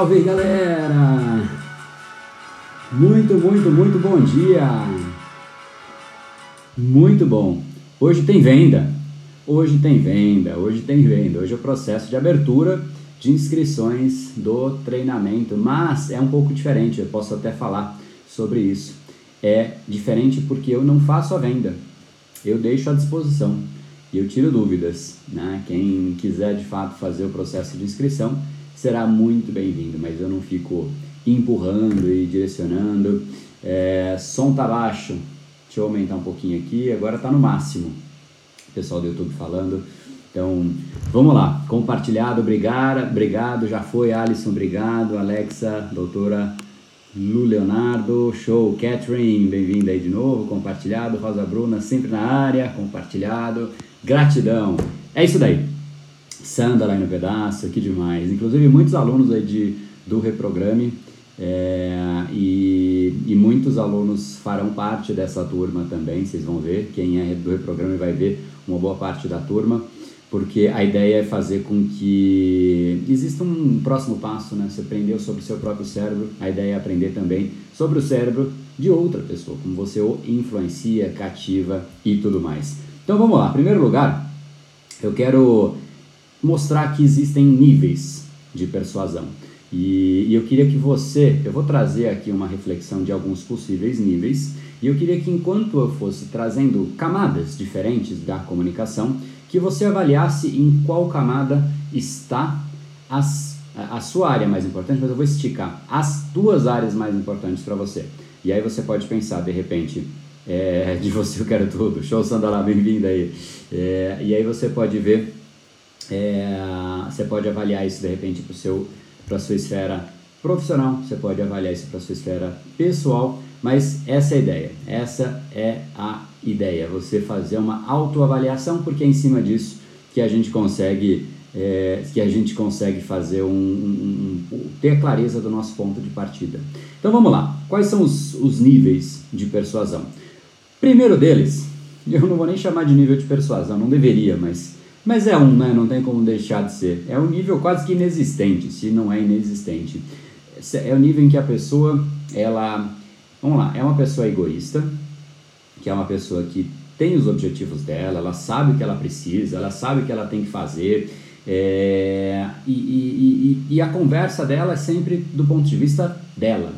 Salve galera! Muito, muito, muito bom dia! Muito bom! Hoje tem venda, hoje tem venda, hoje tem venda, hoje é o processo de abertura de inscrições do treinamento, mas é um pouco diferente, eu posso até falar sobre isso. É diferente porque eu não faço a venda, eu deixo à disposição e eu tiro dúvidas. Né? Quem quiser de fato fazer o processo de inscrição, será muito bem-vindo, mas eu não fico empurrando e direcionando. É, som tá baixo, deixa eu aumentar um pouquinho aqui, agora tá no máximo. O pessoal do YouTube falando. Então, vamos lá. Compartilhado, obrigado, obrigado. Já foi, Alisson, obrigado. Alexa, doutora Lu Leonardo, show. Catherine, bem-vinda aí de novo. Compartilhado. Rosa Bruna, sempre na área. Compartilhado. Gratidão. É isso daí. Sandra lá no pedaço, que demais. Inclusive muitos alunos aí de, do Reprograme é, e, e muitos alunos farão parte dessa turma também, vocês vão ver. Quem é do Reprograme vai ver uma boa parte da turma, porque a ideia é fazer com que exista um próximo passo, né? Você aprendeu sobre o seu próprio cérebro, a ideia é aprender também sobre o cérebro de outra pessoa, como você o influencia, cativa e tudo mais. Então vamos lá, em primeiro lugar, eu quero mostrar que existem níveis de persuasão. E, e, eu queria que você, eu vou trazer aqui uma reflexão de alguns possíveis níveis, e eu queria que enquanto eu fosse trazendo camadas diferentes da comunicação, que você avaliasse em qual camada está as, a sua área mais importante, mas eu vou esticar as duas áreas mais importantes para você. E aí você pode pensar, de repente, é, de você eu quero tudo, show Sandra, bem-vinda aí. É, e aí você pode ver é, você pode avaliar isso de repente para a sua esfera profissional, você pode avaliar isso para a sua esfera pessoal, mas essa é a ideia. Essa é a ideia, você fazer uma autoavaliação, porque é em cima disso que a gente consegue é, que a gente consegue fazer um, um, um, ter clareza do nosso ponto de partida. Então vamos lá. Quais são os, os níveis de persuasão? Primeiro deles, eu não vou nem chamar de nível de persuasão, não deveria, mas mas é um, né? Não tem como deixar de ser. É um nível quase que inexistente, se não é inexistente. É o nível em que a pessoa, ela, vamos lá, é uma pessoa egoísta, que é uma pessoa que tem os objetivos dela, ela sabe o que ela precisa, ela sabe o que ela tem que fazer, é, e, e, e, e, a conversa dela é sempre do ponto de vista dela.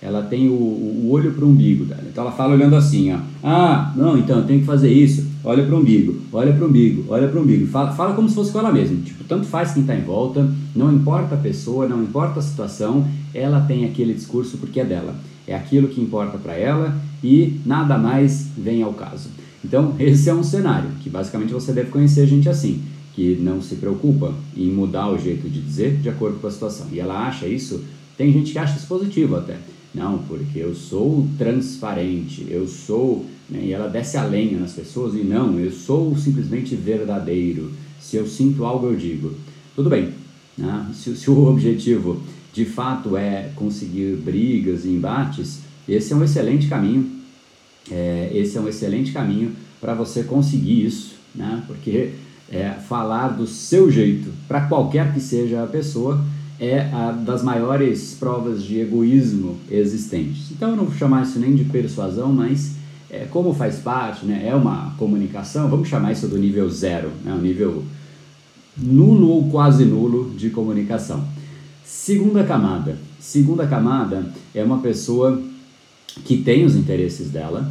Ela tem o, o olho para o umbigo dela. Então ela fala olhando assim, ó. Ah, não, então eu tenho que fazer isso olha para o umbigo, olha para o umbigo, olha para o umbigo. Fala, fala como se fosse com ela mesma. Tipo, tanto faz quem está em volta, não importa a pessoa, não importa a situação, ela tem aquele discurso porque é dela. É aquilo que importa para ela e nada mais vem ao caso. Então, esse é um cenário que basicamente você deve conhecer gente assim, que não se preocupa em mudar o jeito de dizer de acordo com a situação. E ela acha isso, tem gente que acha isso positivo até. Não, porque eu sou transparente, eu sou. Né, e ela desce a lenha nas pessoas e não, eu sou simplesmente verdadeiro. Se eu sinto algo, eu digo. Tudo bem, né? se, se o objetivo de fato é conseguir brigas e embates, esse é um excelente caminho. É, esse é um excelente caminho para você conseguir isso, né? porque é, falar do seu jeito para qualquer que seja a pessoa é a das maiores provas de egoísmo existentes. Então eu não vou chamar isso nem de persuasão, mas é, como faz parte, né, é uma comunicação, vamos chamar isso do nível zero, né, o nível nulo ou quase nulo de comunicação. Segunda camada. Segunda camada é uma pessoa que tem os interesses dela,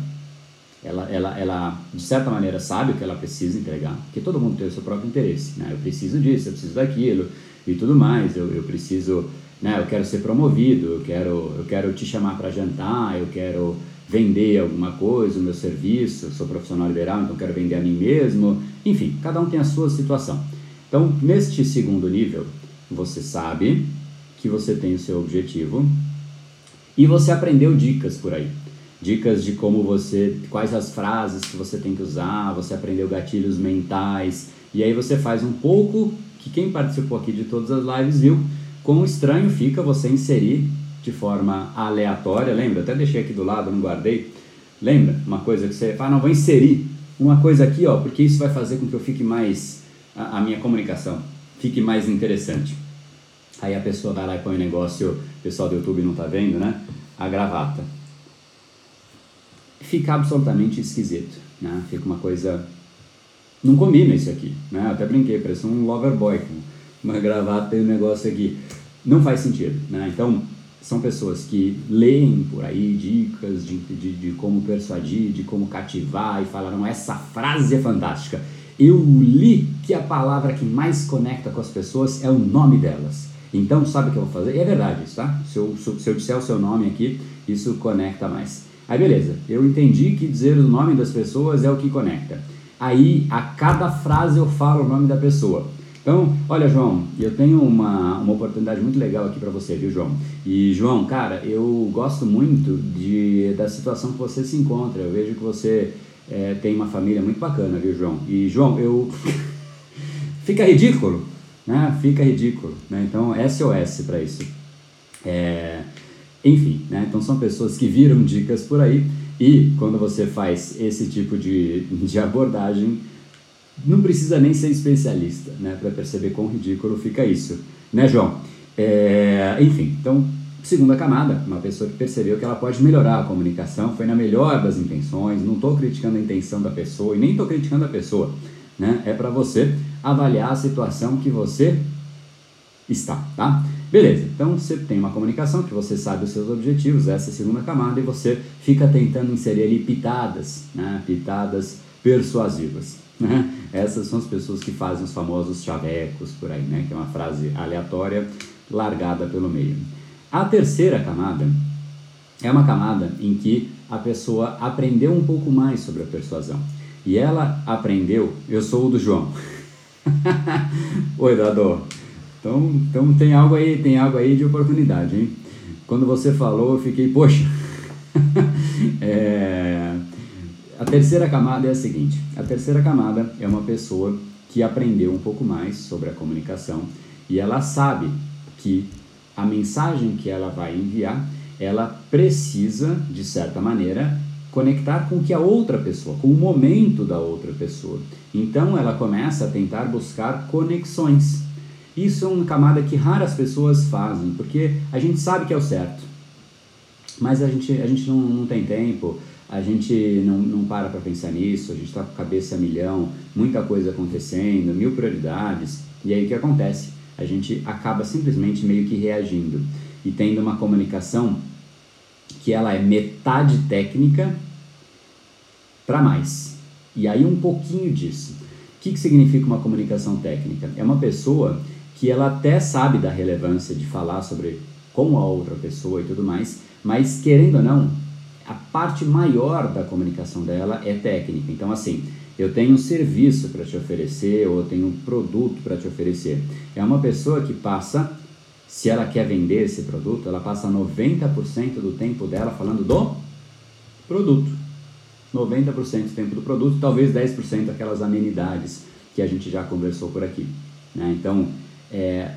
ela, ela, ela de certa maneira sabe o que ela precisa entregar, porque todo mundo tem o seu próprio interesse, né? Eu preciso disso, eu preciso daquilo e tudo mais, eu, eu preciso, né? Eu quero ser promovido, eu quero, eu quero te chamar para jantar, eu quero vender alguma coisa, o meu serviço, eu sou profissional liberal, então quero vender a mim mesmo, enfim, cada um tem a sua situação. Então, neste segundo nível, você sabe que você tem o seu objetivo e você aprendeu dicas por aí. Dicas de como você, quais as frases que você tem que usar, você aprendeu gatilhos mentais, e aí você faz um pouco que quem participou aqui de todas as lives viu, quão estranho fica você inserir de forma aleatória, lembra? Até deixei aqui do lado, não guardei. Lembra? Uma coisa que você fala, ah, não, vou inserir uma coisa aqui, ó, porque isso vai fazer com que eu fique mais, a, a minha comunicação fique mais interessante. Aí a pessoa vai lá e põe o negócio, o pessoal do YouTube não tá vendo, né? A gravata fica absolutamente esquisito, né? Fica uma coisa... Não combina isso aqui, né? Até brinquei, parece um lover boy com uma gravata e um negócio aqui. Não faz sentido, né? Então, são pessoas que leem por aí dicas de, de, de como persuadir, de como cativar e falaram essa frase é fantástica. Eu li que a palavra que mais conecta com as pessoas é o nome delas. Então, sabe o que eu vou fazer? E é verdade isso, tá? Se eu, se eu disser o seu nome aqui, isso conecta mais. Aí beleza, eu entendi que dizer o nome das pessoas é o que conecta. Aí a cada frase eu falo o nome da pessoa. Então, olha, João, eu tenho uma, uma oportunidade muito legal aqui para você, viu, João? E, João, cara, eu gosto muito de, da situação que você se encontra. Eu vejo que você é, tem uma família muito bacana, viu, João? E, João, eu. Fica ridículo, né? Fica ridículo, né? Então, SOS para isso. É. Enfim, né? então são pessoas que viram dicas por aí e quando você faz esse tipo de, de abordagem, não precisa nem ser especialista né? para perceber quão ridículo fica isso, né, João? É, enfim, então, segunda camada, uma pessoa que percebeu que ela pode melhorar a comunicação, foi na melhor das intenções, não estou criticando a intenção da pessoa e nem estou criticando a pessoa, né? É para você avaliar a situação que você está, tá? Beleza, então você tem uma comunicação que você sabe os seus objetivos, essa é a segunda camada, e você fica tentando inserir ali pitadas, né? pitadas persuasivas. Né? Essas são as pessoas que fazem os famosos chavecos por aí, né? que é uma frase aleatória largada pelo meio. A terceira camada é uma camada em que a pessoa aprendeu um pouco mais sobre a persuasão. E ela aprendeu, eu sou o do João. Oi, Dado. Então, então tem algo aí, tem algo aí de oportunidade, hein? Quando você falou, eu fiquei, poxa. é... Terceira camada é a seguinte: a terceira camada é uma pessoa que aprendeu um pouco mais sobre a comunicação e ela sabe que a mensagem que ela vai enviar, ela precisa, de certa maneira, conectar com que a outra pessoa, com o momento da outra pessoa. Então ela começa a tentar buscar conexões. Isso é uma camada que raras pessoas fazem, porque a gente sabe que é o certo, mas a gente, a gente não, não tem tempo, a gente não, não para para pensar nisso, a gente está com a cabeça a milhão, muita coisa acontecendo, mil prioridades, e aí o que acontece? A gente acaba simplesmente meio que reagindo e tendo uma comunicação que ela é metade técnica para mais. E aí um pouquinho disso. O que, que significa uma comunicação técnica? É uma pessoa que ela até sabe da relevância de falar sobre como a outra pessoa e tudo mais, mas querendo ou não, a parte maior da comunicação dela é técnica. Então, assim, eu tenho um serviço para te oferecer ou eu tenho um produto para te oferecer. É uma pessoa que passa se ela quer vender esse produto, ela passa 90% do tempo dela falando do produto. 90% do tempo do produto, talvez 10% aquelas amenidades que a gente já conversou por aqui. Né? Então, é,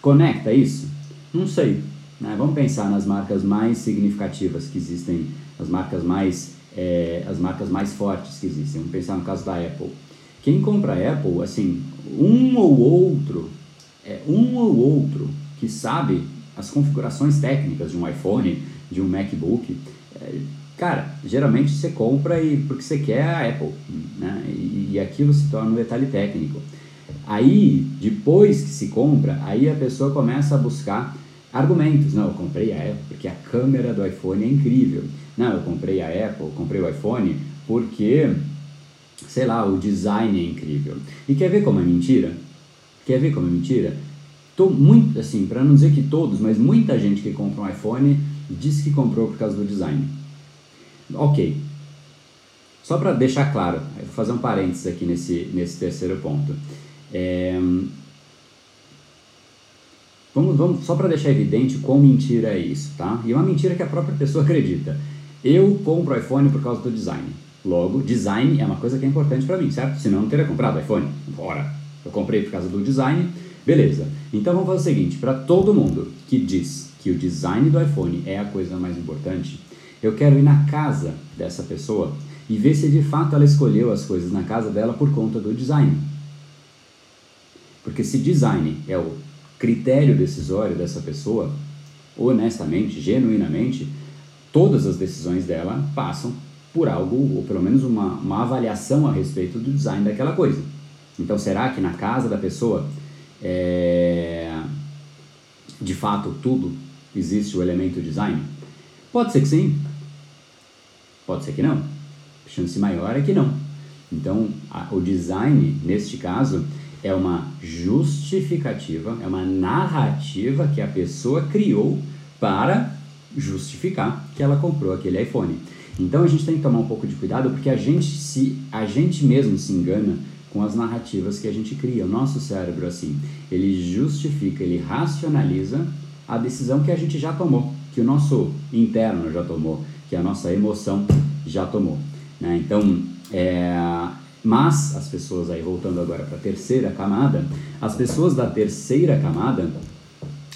conecta isso? Não sei. Né? Vamos pensar nas marcas mais significativas que existem, as marcas mais, é, as marcas mais fortes que existem. Vamos pensar no caso da Apple. Quem compra Apple, assim, um ou outro, é, um ou outro que sabe as configurações técnicas de um iPhone, de um MacBook, é, cara, geralmente você compra e porque você quer a Apple, né? E, e aquilo se torna um detalhe técnico. Aí, depois que se compra, aí a pessoa começa a buscar argumentos. Não, eu comprei a Apple porque a câmera do iPhone é incrível. Não, eu comprei a Apple, comprei o iPhone porque, sei lá, o design é incrível. E quer ver como é mentira? Quer ver como é mentira? Tô muito, assim, para não dizer que todos, mas muita gente que compra um iPhone diz que comprou por causa do design. Ok. Só para deixar claro, vou fazer um parênteses aqui nesse, nesse terceiro ponto. É, vamos, vamos, só para deixar evidente quão mentira é isso, tá? E é uma mentira que a própria pessoa acredita. Eu compro o iPhone por causa do design. Logo, design é uma coisa que é importante para mim, certo? Senão não teria comprado iPhone. Bora! Eu comprei por causa do design, beleza. Então vamos fazer o seguinte: para todo mundo que diz que o design do iPhone é a coisa mais importante, eu quero ir na casa dessa pessoa e ver se de fato ela escolheu as coisas na casa dela por conta do design. Porque se design é o critério decisório dessa pessoa, honestamente, genuinamente, todas as decisões dela passam por algo, ou pelo menos uma, uma avaliação a respeito do design daquela coisa. Então, será que na casa da pessoa, é, de fato, tudo existe o elemento design? Pode ser que sim, pode ser que não. A chance maior é que não. Então, a, o design, neste caso, é uma justificativa, é uma narrativa que a pessoa criou para justificar que ela comprou aquele iPhone. Então a gente tem que tomar um pouco de cuidado porque a gente se a gente mesmo se engana com as narrativas que a gente cria. O nosso cérebro assim, ele justifica, ele racionaliza a decisão que a gente já tomou, que o nosso interno já tomou, que a nossa emoção já tomou. Né? Então, é, mas as pessoas aí voltando agora para a terceira camada, as pessoas da terceira camada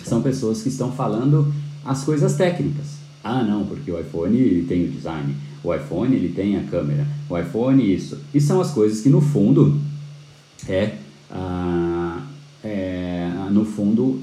são pessoas que estão falando as coisas técnicas. Ah, não, porque o iPhone tem o design, o iPhone ele tem a câmera, o iPhone isso. E são as coisas que no fundo é, ah, é no fundo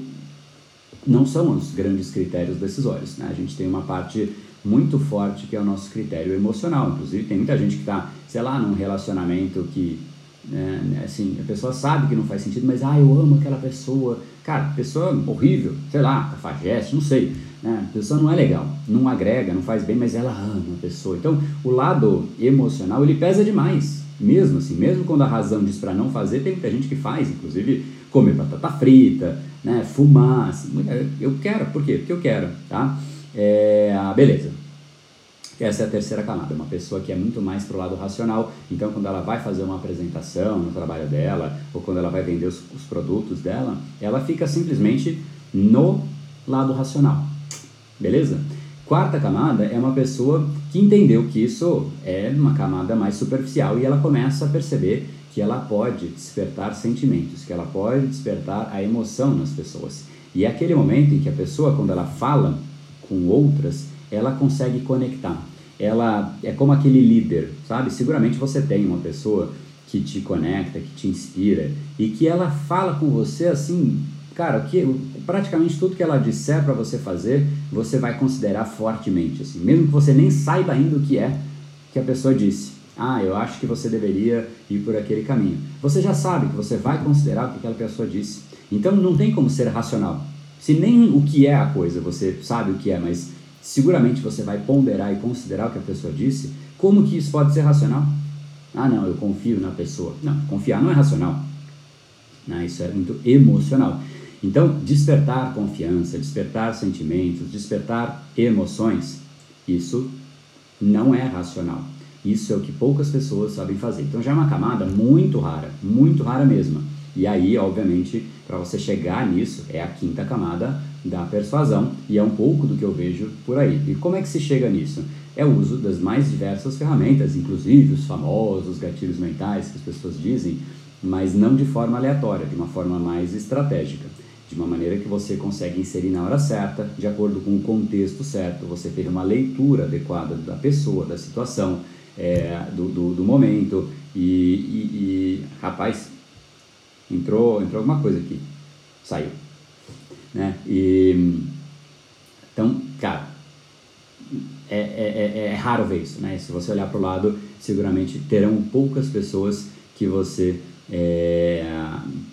não são os grandes critérios decisórios. Né? A gente tem uma parte muito forte que é o nosso critério emocional. Inclusive, tem muita gente que está, sei lá, num relacionamento que, né, assim, a pessoa sabe que não faz sentido, mas, ah, eu amo aquela pessoa. Cara, pessoa horrível, sei lá, cafajeste, não sei. Né? A pessoa não é legal, não agrega, não faz bem, mas ela ama a pessoa. Então, o lado emocional, ele pesa demais. Mesmo assim, mesmo quando a razão diz para não fazer, tem muita gente que faz, inclusive comer batata frita, né, fumar, assim, eu quero, por quê? Porque eu quero, tá? É, beleza. Essa é a terceira camada, uma pessoa que é muito mais pro lado racional. Então, quando ela vai fazer uma apresentação no trabalho dela, ou quando ela vai vender os, os produtos dela, ela fica simplesmente no lado racional. Beleza? Quarta camada é uma pessoa que entendeu que isso é uma camada mais superficial e ela começa a perceber que ela pode despertar sentimentos, que ela pode despertar a emoção nas pessoas. E é aquele momento em que a pessoa, quando ela fala com outras, ela consegue conectar. Ela é como aquele líder, sabe? Seguramente você tem uma pessoa que te conecta, que te inspira e que ela fala com você assim, cara, que praticamente tudo que ela disser para você fazer, você vai considerar fortemente, assim, mesmo que você nem saiba ainda o que é que a pessoa disse. Ah, eu acho que você deveria ir por aquele caminho. Você já sabe que você vai considerar o que aquela pessoa disse. Então não tem como ser racional. Se nem o que é a coisa você sabe o que é, mas seguramente você vai ponderar e considerar o que a pessoa disse, como que isso pode ser racional? Ah, não, eu confio na pessoa. Não, confiar não é racional. Não, isso é muito emocional. Então, despertar confiança, despertar sentimentos, despertar emoções, isso não é racional. Isso é o que poucas pessoas sabem fazer. Então já é uma camada muito rara, muito rara mesmo. E aí, obviamente, para você chegar nisso, é a quinta camada da persuasão e é um pouco do que eu vejo por aí. E como é que se chega nisso? É o uso das mais diversas ferramentas, inclusive os famosos gatilhos mentais que as pessoas dizem, mas não de forma aleatória, de uma forma mais estratégica, de uma maneira que você consegue inserir na hora certa, de acordo com o contexto certo, você ter uma leitura adequada da pessoa, da situação, é, do, do, do, momento e, e, e, rapaz, entrou, entrou alguma coisa aqui, saiu, né? E, então, cara, é, é, é, é raro ver isso, né? Se você olhar para o lado, seguramente terão poucas pessoas que você é,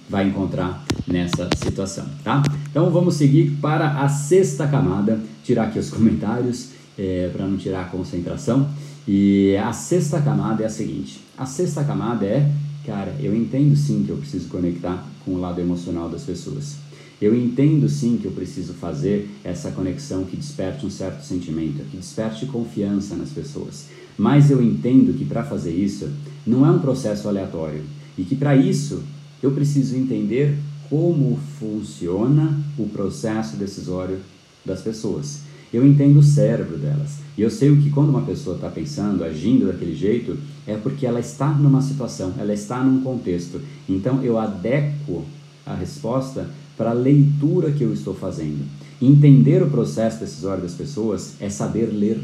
vai encontrar nessa situação, tá? Então vamos seguir para a sexta camada, tirar aqui os comentários é, para não tirar a concentração. E a sexta camada é a seguinte: a sexta camada é, cara, eu entendo sim que eu preciso conectar com o lado emocional das pessoas. Eu entendo sim que eu preciso fazer essa conexão que desperte um certo sentimento, que desperte confiança nas pessoas. Mas eu entendo que para fazer isso não é um processo aleatório e que para isso eu preciso entender como funciona o processo decisório das pessoas. Eu entendo o cérebro delas. E eu sei o que quando uma pessoa está pensando, agindo daquele jeito, é porque ela está numa situação, ela está num contexto. Então eu adequo a resposta para a leitura que eu estou fazendo. Entender o processo decisório das pessoas é saber ler.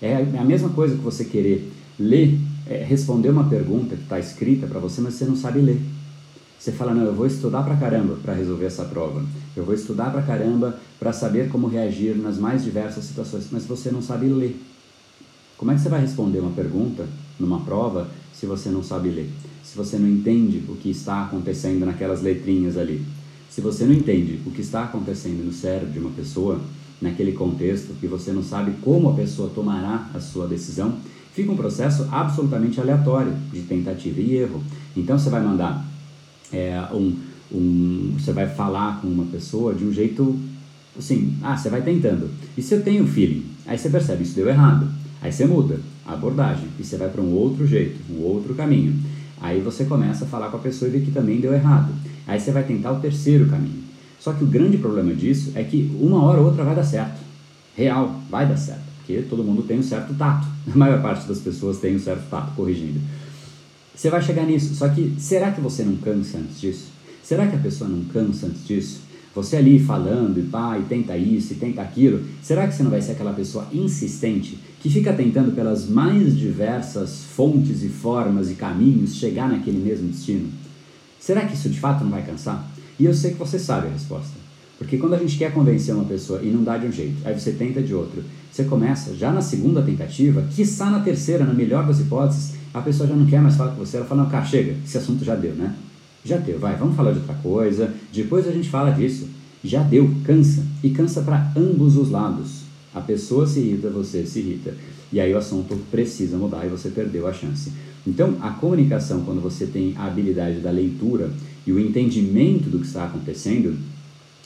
É a mesma coisa que você querer ler, é responder uma pergunta que está escrita para você, mas você não sabe ler. Você fala, não, eu vou estudar pra caramba para resolver essa prova. Eu vou estudar pra caramba para saber como reagir nas mais diversas situações, mas você não sabe ler. Como é que você vai responder uma pergunta numa prova se você não sabe ler? Se você não entende o que está acontecendo naquelas letrinhas ali? Se você não entende o que está acontecendo no cérebro de uma pessoa, naquele contexto, e você não sabe como a pessoa tomará a sua decisão, fica um processo absolutamente aleatório de tentativa e erro. Então você vai mandar é, um, um, você vai falar com uma pessoa de um jeito assim, ah, você vai tentando. E se eu tenho feeling, aí você percebe, isso deu errado. Aí você muda a abordagem e você vai para um outro jeito, um outro caminho. Aí você começa a falar com a pessoa e vê que também deu errado. Aí você vai tentar o terceiro caminho. Só que o grande problema disso é que uma hora ou outra vai dar certo. Real, vai dar certo. Porque todo mundo tem um certo tato. A maior parte das pessoas tem um certo tato, corrigindo. Você vai chegar nisso. Só que será que você não cansa antes disso? Será que a pessoa não cansa antes disso? Você ali falando e pá, e tenta isso e tenta aquilo, será que você não vai ser aquela pessoa insistente que fica tentando pelas mais diversas fontes e formas e caminhos chegar naquele mesmo destino? Será que isso de fato não vai cansar? E eu sei que você sabe a resposta. Porque quando a gente quer convencer uma pessoa e não dá de um jeito, aí você tenta de outro, você começa já na segunda tentativa, quiçá na terceira, na melhor das hipóteses, a pessoa já não quer mais falar com você, ela fala, não, cara, chega, esse assunto já deu, né? Já deu, vai, vamos falar de outra coisa, depois a gente fala disso. Já deu, cansa, e cansa para ambos os lados. A pessoa se irrita, você se irrita. E aí o assunto precisa mudar e você perdeu a chance. Então, a comunicação, quando você tem a habilidade da leitura e o entendimento do que está acontecendo,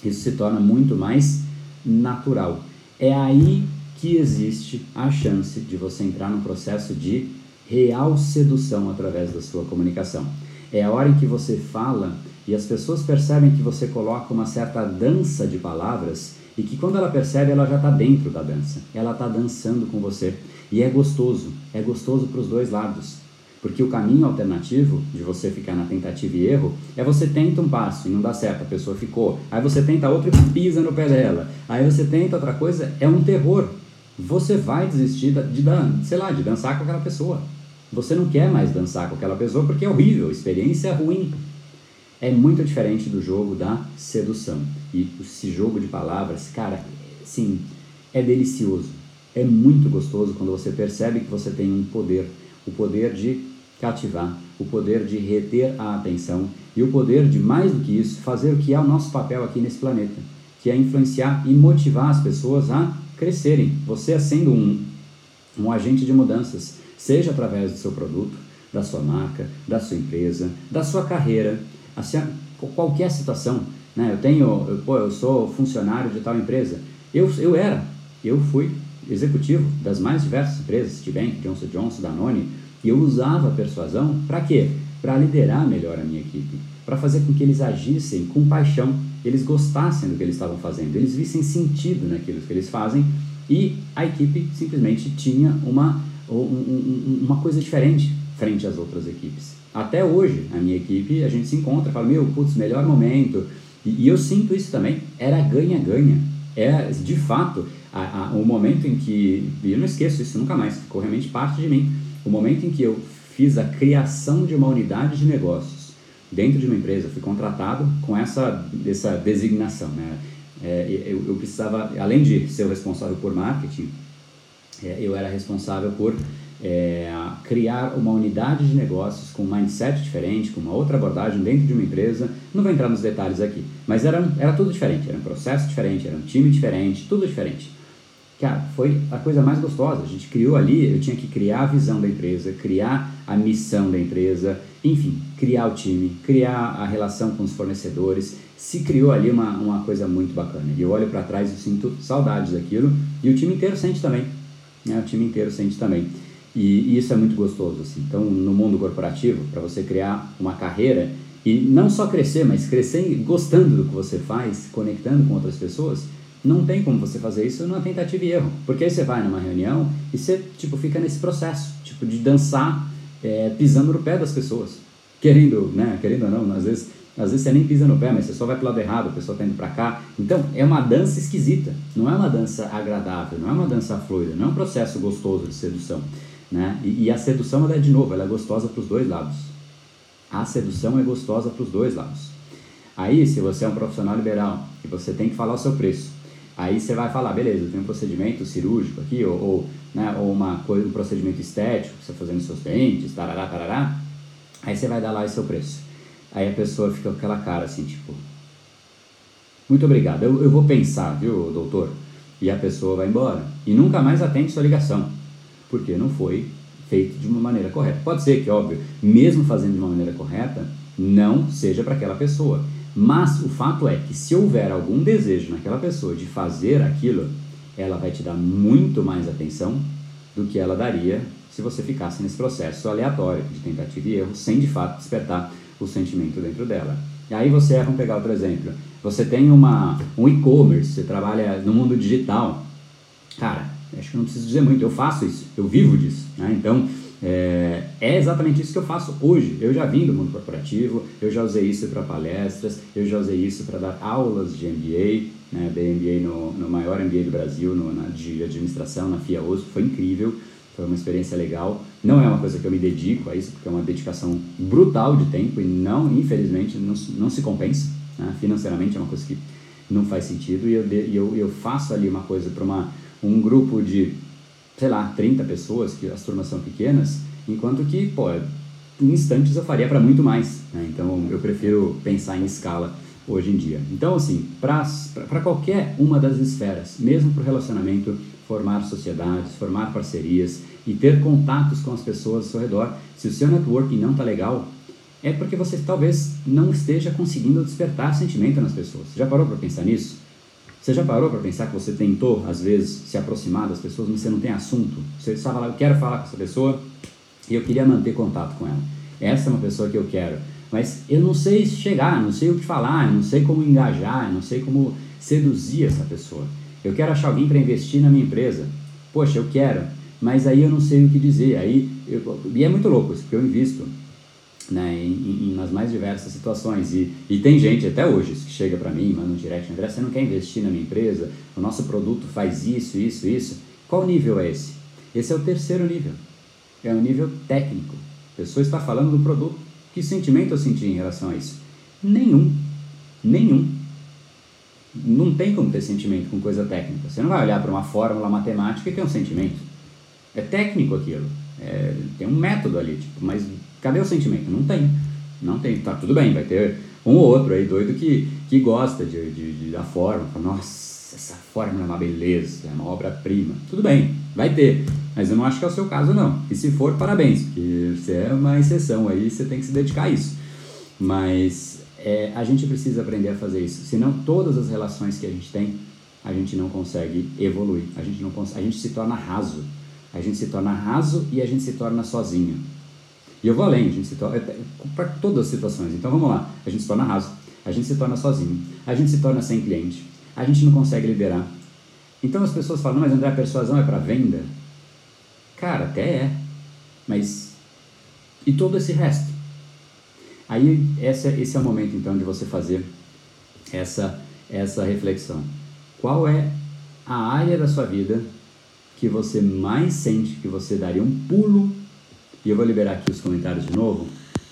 isso se torna muito mais natural. É aí que existe a chance de você entrar num processo de real sedução através da sua comunicação. É a hora em que você fala e as pessoas percebem que você coloca uma certa dança de palavras e que quando ela percebe, ela já está dentro da dança. Ela está dançando com você. E é gostoso. É gostoso para os dois lados. Porque o caminho alternativo de você ficar na tentativa e erro é você tenta um passo e não dá certo, a pessoa ficou. Aí você tenta outro e pisa no pé dela. Aí você tenta outra coisa, é um terror. Você vai desistir de, de, sei lá, de dançar com aquela pessoa. Você não quer mais dançar com aquela pessoa porque é horrível, experiência ruim. É muito diferente do jogo da sedução. E esse jogo de palavras, cara, sim, é delicioso. É muito gostoso quando você percebe que você tem um poder, o poder de cativar, o poder de reter a atenção e o poder de, mais do que isso, fazer o que é o nosso papel aqui nesse planeta, que é influenciar e motivar as pessoas a crescerem. Você sendo um, um agente de mudanças, seja através do seu produto, da sua marca, da sua empresa, da sua carreira, assim, qualquer situação. Né? Eu tenho, eu, pô, eu sou funcionário de tal empresa. Eu, eu era, eu fui executivo das mais diversas empresas, Citibank, Johnson Johnson, Danone, e eu usava a persuasão para quê? Para liderar melhor a minha equipe, para fazer com que eles agissem com paixão. Eles gostassem do que eles estavam fazendo, eles vissem sentido naquilo que eles fazem e a equipe simplesmente tinha uma, uma coisa diferente frente às outras equipes. Até hoje, a minha equipe, a gente se encontra, fala, meu, putz, melhor momento. E, e eu sinto isso também, era ganha-ganha. É, de fato, a, a, o momento em que, e eu não esqueço isso nunca mais, ficou realmente parte de mim, o momento em que eu fiz a criação de uma unidade de negócios dentro de uma empresa, fui contratado com essa, essa designação, né? É, eu, eu, precisava, além de ser o responsável por marketing, é, eu era responsável por é, criar uma unidade de negócios com um mindset diferente, com uma outra abordagem dentro de uma empresa. Não vou entrar nos detalhes aqui, mas era, era tudo diferente, era um processo diferente, era um time diferente, tudo diferente. Cara, foi a coisa mais gostosa. A gente criou ali, eu tinha que criar a visão da empresa, criar a missão da empresa, enfim, criar o time, criar a relação com os fornecedores. Se criou ali uma, uma coisa muito bacana. E eu olho para trás e sinto saudades daquilo, e o time inteiro sente também. Né? O time inteiro sente também. E, e isso é muito gostoso. Assim. Então, no mundo corporativo, para você criar uma carreira e não só crescer, mas crescer gostando do que você faz, conectando com outras pessoas, não tem como você fazer isso numa tentativa e erro. Porque aí você vai numa reunião e você tipo, fica nesse processo tipo, de dançar é, pisando no pé das pessoas. Querendo, né? Querendo ou não, às vezes, às vezes você nem pisa no pé, mas você só vai pro lado errado, a pessoa está indo para cá. Então, é uma dança esquisita. Não é uma dança agradável, não é uma dança fluida, não é um processo gostoso de sedução. Né? E, e a sedução, ela é, de novo, ela é gostosa para os dois lados. A sedução é gostosa para os dois lados. Aí, se você é um profissional liberal e você tem que falar o seu preço, Aí você vai falar, beleza, tenho um procedimento cirúrgico aqui, ou, ou, né, ou uma coisa, um procedimento estético, você tá fazendo seus dentes, tarará, tarará. Aí você vai dar lá o seu preço. Aí a pessoa fica com aquela cara assim, tipo, muito obrigado, eu, eu vou pensar, viu, doutor? E a pessoa vai embora. E nunca mais atende sua ligação, porque não foi feito de uma maneira correta. Pode ser que, óbvio, mesmo fazendo de uma maneira correta, não seja para aquela pessoa. Mas o fato é que se houver algum desejo naquela pessoa de fazer aquilo, ela vai te dar muito mais atenção do que ela daria se você ficasse nesse processo aleatório de tentativa e erro, sem de fato despertar o sentimento dentro dela. E aí você, vamos pegar outro exemplo, você tem uma, um e-commerce, você trabalha no mundo digital, cara, acho que não preciso dizer muito, eu faço isso, eu vivo disso, né? então é, é, exatamente isso que eu faço hoje. Eu já vim do mundo corporativo, eu já usei isso para palestras, eu já usei isso para dar aulas de MBA, né, dei MBA no, no maior MBA do Brasil, no, na, de administração, na FIA USP, foi incrível, foi uma experiência legal. Não é uma coisa que eu me dedico a isso, porque é uma dedicação brutal de tempo e não, infelizmente, não, não se compensa. Né? Financeiramente é uma coisa que não faz sentido e eu, eu, eu faço ali uma coisa para um grupo de sei lá, 30 pessoas, que as turmas são pequenas, enquanto que, pô, em instantes eu faria para muito mais. Né? Então eu prefiro pensar em escala hoje em dia. Então, assim, para qualquer uma das esferas, mesmo para o relacionamento, formar sociedades, formar parcerias e ter contatos com as pessoas ao seu redor, se o seu networking não está legal, é porque você talvez não esteja conseguindo despertar sentimento nas pessoas. Já parou para pensar nisso? Você já parou para pensar que você tentou, às vezes, se aproximar das pessoas, mas você não tem assunto? Você estava lá, eu quero falar com essa pessoa e eu queria manter contato com ela. Essa é uma pessoa que eu quero. Mas eu não sei chegar, não sei o que falar, não sei como engajar, não sei como seduzir essa pessoa. Eu quero achar alguém para investir na minha empresa. Poxa, eu quero, mas aí eu não sei o que dizer. Aí eu, e é muito louco isso, porque eu invisto né, em, em, nas mais diversas situações. E, e tem gente até hoje que chega para mim, manda um direct, André, você não quer investir na minha empresa? O nosso produto faz isso, isso, isso. Qual nível é esse? Esse é o terceiro nível. É o nível técnico. A pessoa está falando do produto. Que sentimento eu senti em relação a isso? Nenhum. Nenhum. Não tem como ter sentimento com coisa técnica. Você não vai olhar para uma fórmula matemática que é um sentimento. É técnico aquilo. É, tem um método ali, tipo, mas Cadê o sentimento? Não tem. Não tem. Tá tudo bem, vai ter um ou outro aí doido que, que gosta de, de, de da forma. Fala, Nossa, essa forma é uma beleza, é uma obra-prima. Tudo bem, vai ter. Mas eu não acho que é o seu caso, não. E se for, parabéns, porque você é uma exceção aí, você tem que se dedicar a isso. Mas é, a gente precisa aprender a fazer isso. Senão, todas as relações que a gente tem, a gente não consegue evoluir. A gente, não a gente se torna raso. A gente se torna raso e a gente se torna sozinho. E eu vou além, a gente se torna, é, para todas as situações. Então vamos lá, a gente se torna raso, a gente se torna sozinho, a gente se torna sem cliente, a gente não consegue liderar. Então as pessoas falam, mas André, a persuasão é para venda? Cara, até é, mas e todo esse resto? Aí esse, esse é o momento então de você fazer essa, essa reflexão. Qual é a área da sua vida que você mais sente que você daria um pulo? E eu vou liberar aqui os comentários de novo.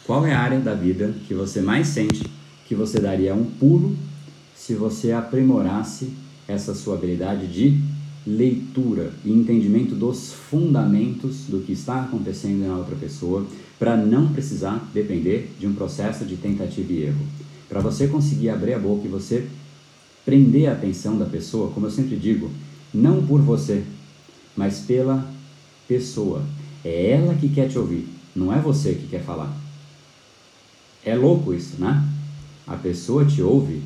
Qual é a área da vida que você mais sente que você daria um pulo se você aprimorasse essa sua habilidade de leitura e entendimento dos fundamentos do que está acontecendo na outra pessoa, para não precisar depender de um processo de tentativa e erro. Para você conseguir abrir a boca e você prender a atenção da pessoa, como eu sempre digo, não por você, mas pela pessoa. É ela que quer te ouvir, não é você que quer falar. É louco isso, né? A pessoa te ouve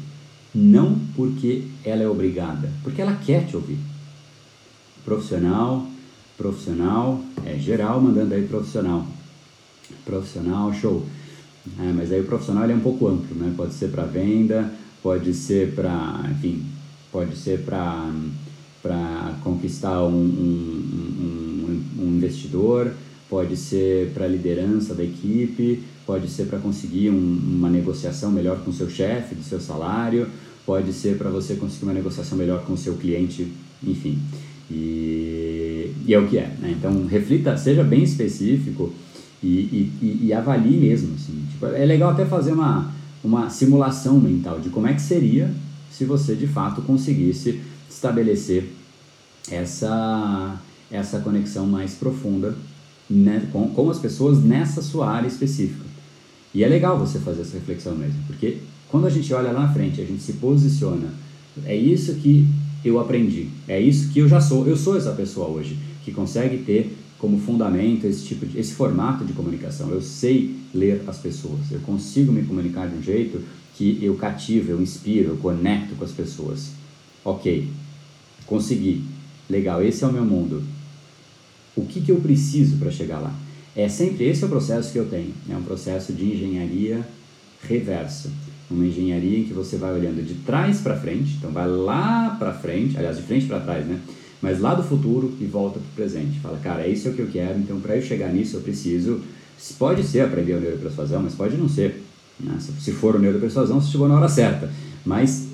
não porque ela é obrigada, porque ela quer te ouvir. Profissional, profissional, é geral mandando aí profissional. Profissional, show. É, mas aí o profissional é um pouco amplo, né? Pode ser para venda, pode ser para, enfim, pode ser para conquistar um, um, um, um, investidor, pode ser para a liderança da equipe, pode ser para conseguir uma negociação melhor com seu chefe, do seu salário, pode ser para você conseguir uma negociação melhor com o seu cliente, enfim. E, e é o que é. Né? Então, reflita, seja bem específico e, e, e avalie mesmo. Assim. Tipo, é legal até fazer uma, uma simulação mental de como é que seria se você de fato conseguisse estabelecer essa, essa conexão mais profunda né, com, com as pessoas nessa sua área específica. E é legal você fazer essa reflexão mesmo, porque quando a gente olha lá na frente, a gente se posiciona, é isso que eu aprendi, é isso que eu já sou, eu sou essa pessoa hoje, que consegue ter como fundamento esse tipo de, esse formato de comunicação. Eu sei ler as pessoas, eu consigo me comunicar de um jeito que eu cativo, eu inspiro, eu conecto com as pessoas. Ok, consegui, legal, esse é o meu mundo. O que, que eu preciso para chegar lá? É sempre esse é o processo que eu tenho, é um processo de engenharia reversa. Uma engenharia em que você vai olhando de trás para frente, então vai lá para frente, aliás, de frente para trás, né? mas lá do futuro e volta para o presente. Fala, cara, é isso que eu quero, então para eu chegar nisso eu preciso. Pode ser aprender o neuropersuasão, mas pode não ser. Né? Se for o neuropersuasão, você chegou na hora certa. Mas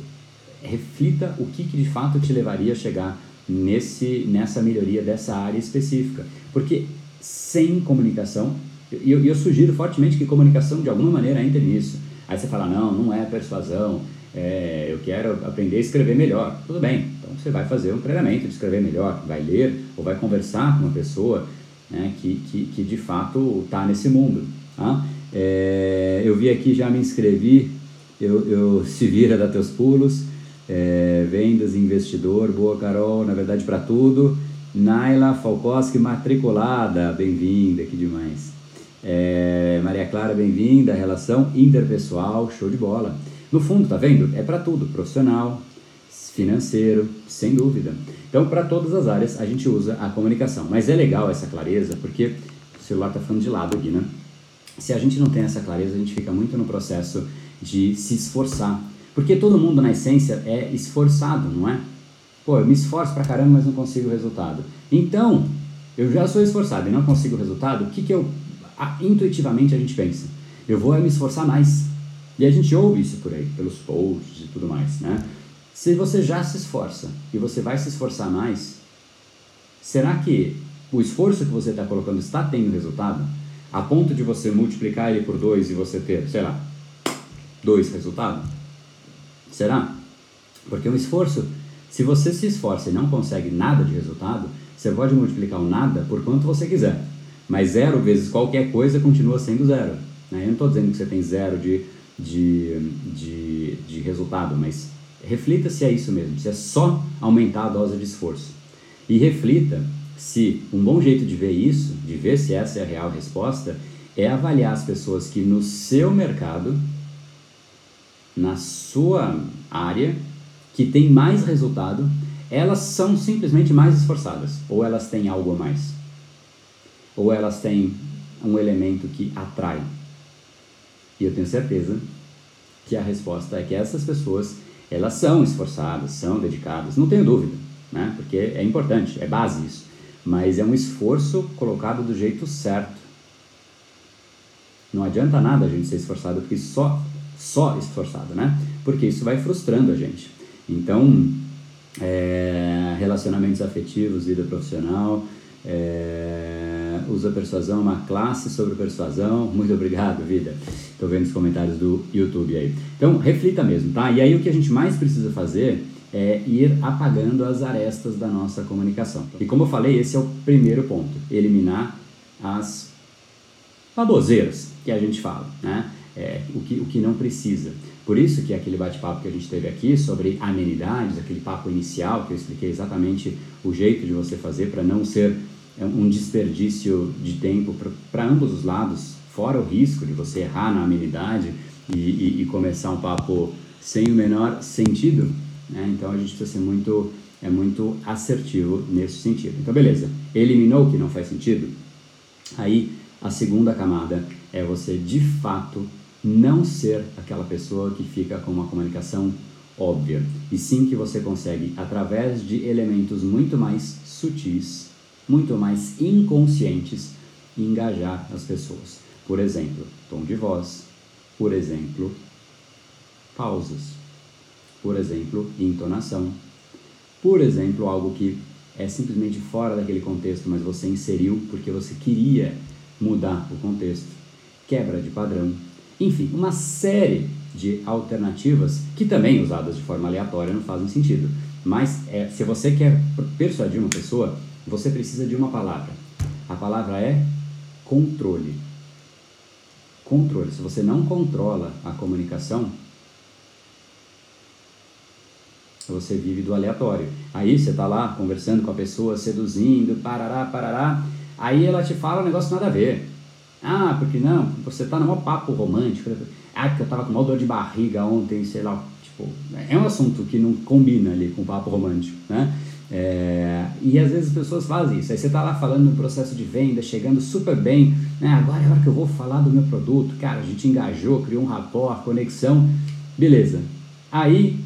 reflita o que, que de fato te levaria a chegar nesse, nessa melhoria dessa área específica. Porque sem comunicação, e eu, eu, sugiro fortemente que comunicação de alguma maneira entre nisso. Aí você fala, não, não é persuasão, é, eu quero aprender a escrever melhor. Tudo bem, então você vai fazer um treinamento de escrever melhor, vai ler ou vai conversar com uma pessoa né, que, que, que de fato está nesse mundo. Tá? É, eu vi aqui, já me inscrevi, eu, eu se vira da teus pulos, é, vendas, investidor, boa Carol, na verdade para tudo. Naila Falkowski matriculada, bem-vinda, que demais. É, Maria Clara, bem-vinda, relação interpessoal, show de bola. No fundo, tá vendo? É para tudo, profissional, financeiro, sem dúvida. Então, para todas as áreas, a gente usa a comunicação. Mas é legal essa clareza, porque o celular tá falando de lado aqui, né? Se a gente não tem essa clareza, a gente fica muito no processo de se esforçar. Porque todo mundo, na essência, é esforçado, não é? Pô, eu me esforço pra caramba, mas não consigo o resultado. Então, eu já sou esforçado e não consigo o resultado, o que que eu... Intuitivamente a gente pensa? Eu vou me esforçar mais. E a gente ouve isso por aí, pelos posts e tudo mais, né? Se você já se esforça e você vai se esforçar mais, será que o esforço que você está colocando está tendo resultado? A ponto de você multiplicar ele por dois e você ter, sei lá, dois resultados? Será? Porque um esforço, se você se esforça e não consegue nada de resultado, você pode multiplicar o nada por quanto você quiser. Mas zero vezes qualquer coisa continua sendo zero. Né? Eu não estou dizendo que você tem zero de de, de, de resultado, mas reflita se é isso mesmo, se é só aumentar a dose de esforço. E reflita se um bom jeito de ver isso, de ver se essa é a real resposta, é avaliar as pessoas que no seu mercado, na sua área, que tem mais resultado, elas são simplesmente mais esforçadas, ou elas têm algo a mais, ou elas têm um elemento que atrai, e eu tenho certeza Que a resposta é que essas pessoas, elas são esforçadas, são dedicadas, não tenho dúvida, né? Porque é importante, é base isso. Mas é um esforço colocado do jeito certo. Não adianta nada a gente ser esforçado porque só só esforçado, né? Porque isso vai frustrando a gente. Então, é, relacionamentos afetivos, vida profissional, é, usa persuasão, uma classe sobre persuasão. Muito obrigado, vida. Estou vendo os comentários do YouTube aí. Então, reflita mesmo, tá? E aí o que a gente mais precisa fazer é ir apagando as arestas da nossa comunicação. E como eu falei, esse é o primeiro ponto: eliminar as baboseiras que a gente fala, né? É, o, que, o que não precisa. Por isso que aquele bate-papo que a gente teve aqui sobre amenidades, aquele papo inicial que eu expliquei exatamente o jeito de você fazer para não ser é, um desperdício de tempo para ambos os lados, fora o risco de você errar na amenidade e, e, e começar um papo sem o menor sentido. Né? Então a gente precisa ser muito, é muito assertivo nesse sentido. Então, beleza, eliminou o que não faz sentido? Aí a segunda camada é você de fato não ser aquela pessoa que fica com uma comunicação óbvia, e sim que você consegue, através de elementos muito mais sutis, muito mais inconscientes, engajar as pessoas. Por exemplo, tom de voz, por exemplo, pausas, por exemplo, entonação, por exemplo, algo que é simplesmente fora daquele contexto, mas você inseriu porque você queria mudar o contexto, quebra de padrão, enfim, uma série de alternativas que também usadas de forma aleatória não fazem sentido. Mas é, se você quer persuadir uma pessoa, você precisa de uma palavra. A palavra é controle. Controle. Se você não controla a comunicação, você vive do aleatório. Aí você está lá conversando com a pessoa, seduzindo, parará, parará. Aí ela te fala um negócio nada a ver. Ah, porque não? Você tá no maior papo romântico. Ah, porque eu tava com uma dor de barriga ontem, sei lá. Tipo, é um assunto que não combina ali com o papo romântico, né? É, e às vezes as pessoas fazem isso. Aí você tá lá falando no processo de venda, chegando super bem. Né? Agora é a hora que eu vou falar do meu produto. Cara, a gente engajou, criou um rapport, conexão. Beleza. Aí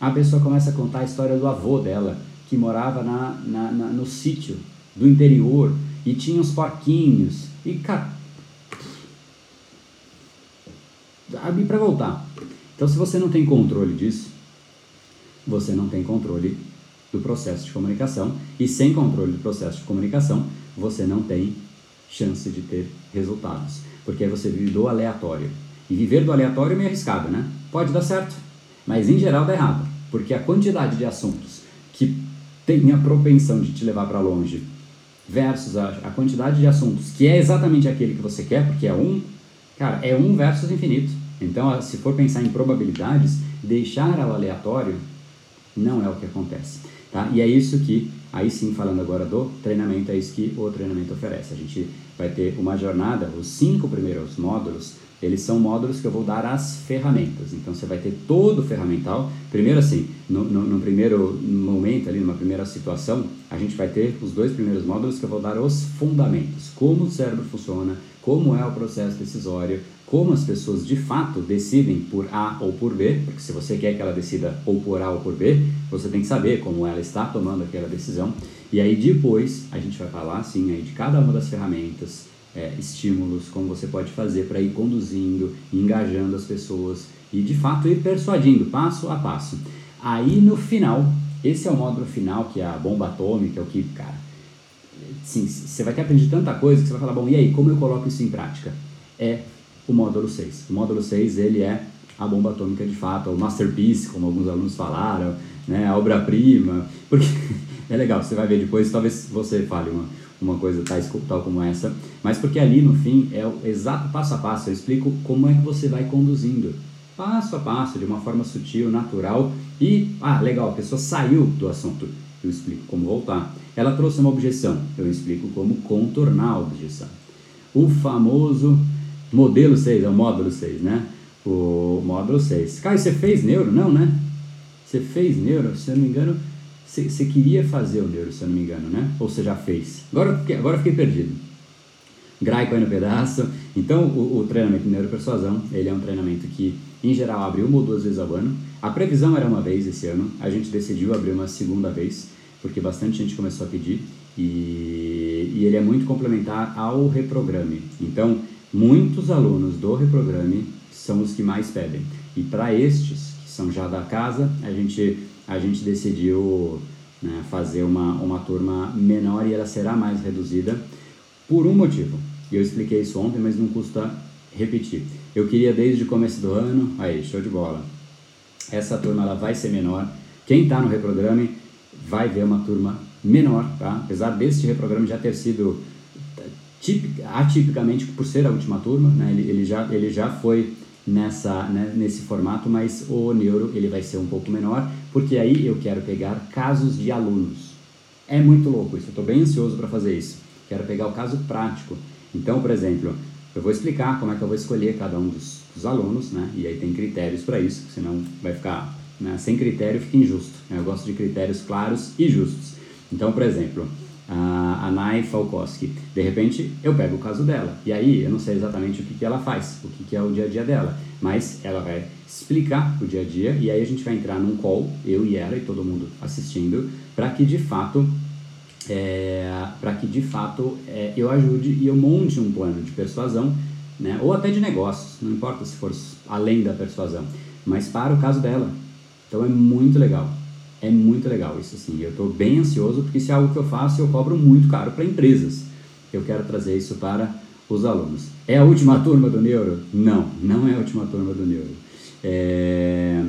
a pessoa começa a contar a história do avô dela, que morava na, na, na no sítio do interior e tinha uns porquinhos e, cara. E para voltar. Então, se você não tem controle disso, você não tem controle do processo de comunicação. E sem controle do processo de comunicação, você não tem chance de ter resultados. Porque você vive do aleatório. E viver do aleatório é meio arriscado, né? Pode dar certo, mas em geral dá errado. Porque a quantidade de assuntos que tem a propensão de te levar para longe versus a, a quantidade de assuntos, que é exatamente aquele que você quer, porque é um, cara, é um versus infinito. Então, se for pensar em probabilidades, deixar ao aleatório não é o que acontece. Tá? E é isso que, aí sim, falando agora do treinamento, é isso que o treinamento oferece. A gente vai ter uma jornada, os cinco primeiros módulos, eles são módulos que eu vou dar as ferramentas. Então você vai ter todo o ferramental. Primeiro assim, no, no, no, primeiro momento ali, numa primeira situação, a gente vai ter os dois primeiros módulos que eu vou dar os fundamentos. Como o cérebro funciona, como é o processo decisório, como as pessoas de fato decidem por A ou por B, porque se você quer que ela decida ou por A ou por B, você tem que saber como ela está tomando aquela decisão. E aí depois a gente vai falar assim aí de cada uma das ferramentas, é, estímulos, como você pode fazer para ir conduzindo, engajando as pessoas e de fato ir persuadindo passo a passo. Aí no final, esse é o módulo final, que é a bomba atômica, é o que, cara, sim, você vai ter aprendido tanta coisa que você vai falar, bom, e aí, como eu coloco isso em prática? É o módulo 6. O módulo 6, ele é a bomba atômica de fato, o masterpiece, como alguns alunos falaram, né, a obra-prima, porque é legal, você vai ver depois, talvez você fale uma, uma coisa tais, tal como essa, mas porque ali no fim é o exato passo a passo, eu explico como é que você vai conduzindo, passo a passo, de uma forma sutil, natural e, ah, legal, a pessoa saiu do assunto, eu explico como voltar. Ela trouxe uma objeção, eu explico como contornar a objeção. O famoso modelo 6, é o módulo 6, né? O módulo 6. Caio, você fez neuro? Não, né? Você fez neuro, se eu não me engano, você queria fazer o neuro, se eu não me engano, né? Ou você já fez? Agora, agora fiquei perdido. Graico aí no pedaço. Então, o, o treinamento de neuropersuasão, ele é um treinamento que, em geral, abre uma ou duas vezes ao ano. A previsão era uma vez esse ano, a gente decidiu abrir uma segunda vez, porque bastante gente começou a pedir, e, e ele é muito complementar ao Reprograme. Então, muitos alunos do Reprograme são os que mais pedem. E para estes, que são já da casa, a gente, a gente decidiu né, fazer uma, uma turma menor e ela será mais reduzida por um motivo. Eu expliquei isso ontem, mas não custa repetir. Eu queria desde o começo do ano, aí, show de bola. Essa turma ela vai ser menor. Quem está no reprograme vai ver uma turma menor, tá? Apesar deste reprograma já ter sido atipicamente por ser a última turma, né? ele, ele, já, ele já foi nessa, né, nesse formato, mas o neuro ele vai ser um pouco menor, porque aí eu quero pegar casos de alunos. É muito louco isso, eu estou bem ansioso para fazer isso. Quero pegar o caso prático. Então, por exemplo, eu vou explicar como é que eu vou escolher cada um dos, dos alunos, né? E aí tem critérios para isso, senão vai ficar né? sem critério, fica injusto. Né? Eu gosto de critérios claros e justos. Então, por exemplo, a, Nai Falkowski. De repente, eu pego o caso dela. E aí, eu não sei exatamente o que, que ela faz, o que, que é o dia a dia dela. Mas ela vai explicar o dia a dia e aí a gente vai entrar num call, eu e ela e todo mundo assistindo, para que de fato é, para que de fato é, eu ajude e eu monte um plano de persuasão, né, ou até de negócios, não importa se for além da persuasão, mas para o caso dela. Então é muito legal. É muito legal isso assim. Eu estou bem ansioso porque isso é algo que eu faço eu cobro muito caro para empresas. Eu quero trazer isso para os alunos. É a última turma do Neuro? Não, não é a última turma do Neuro. É...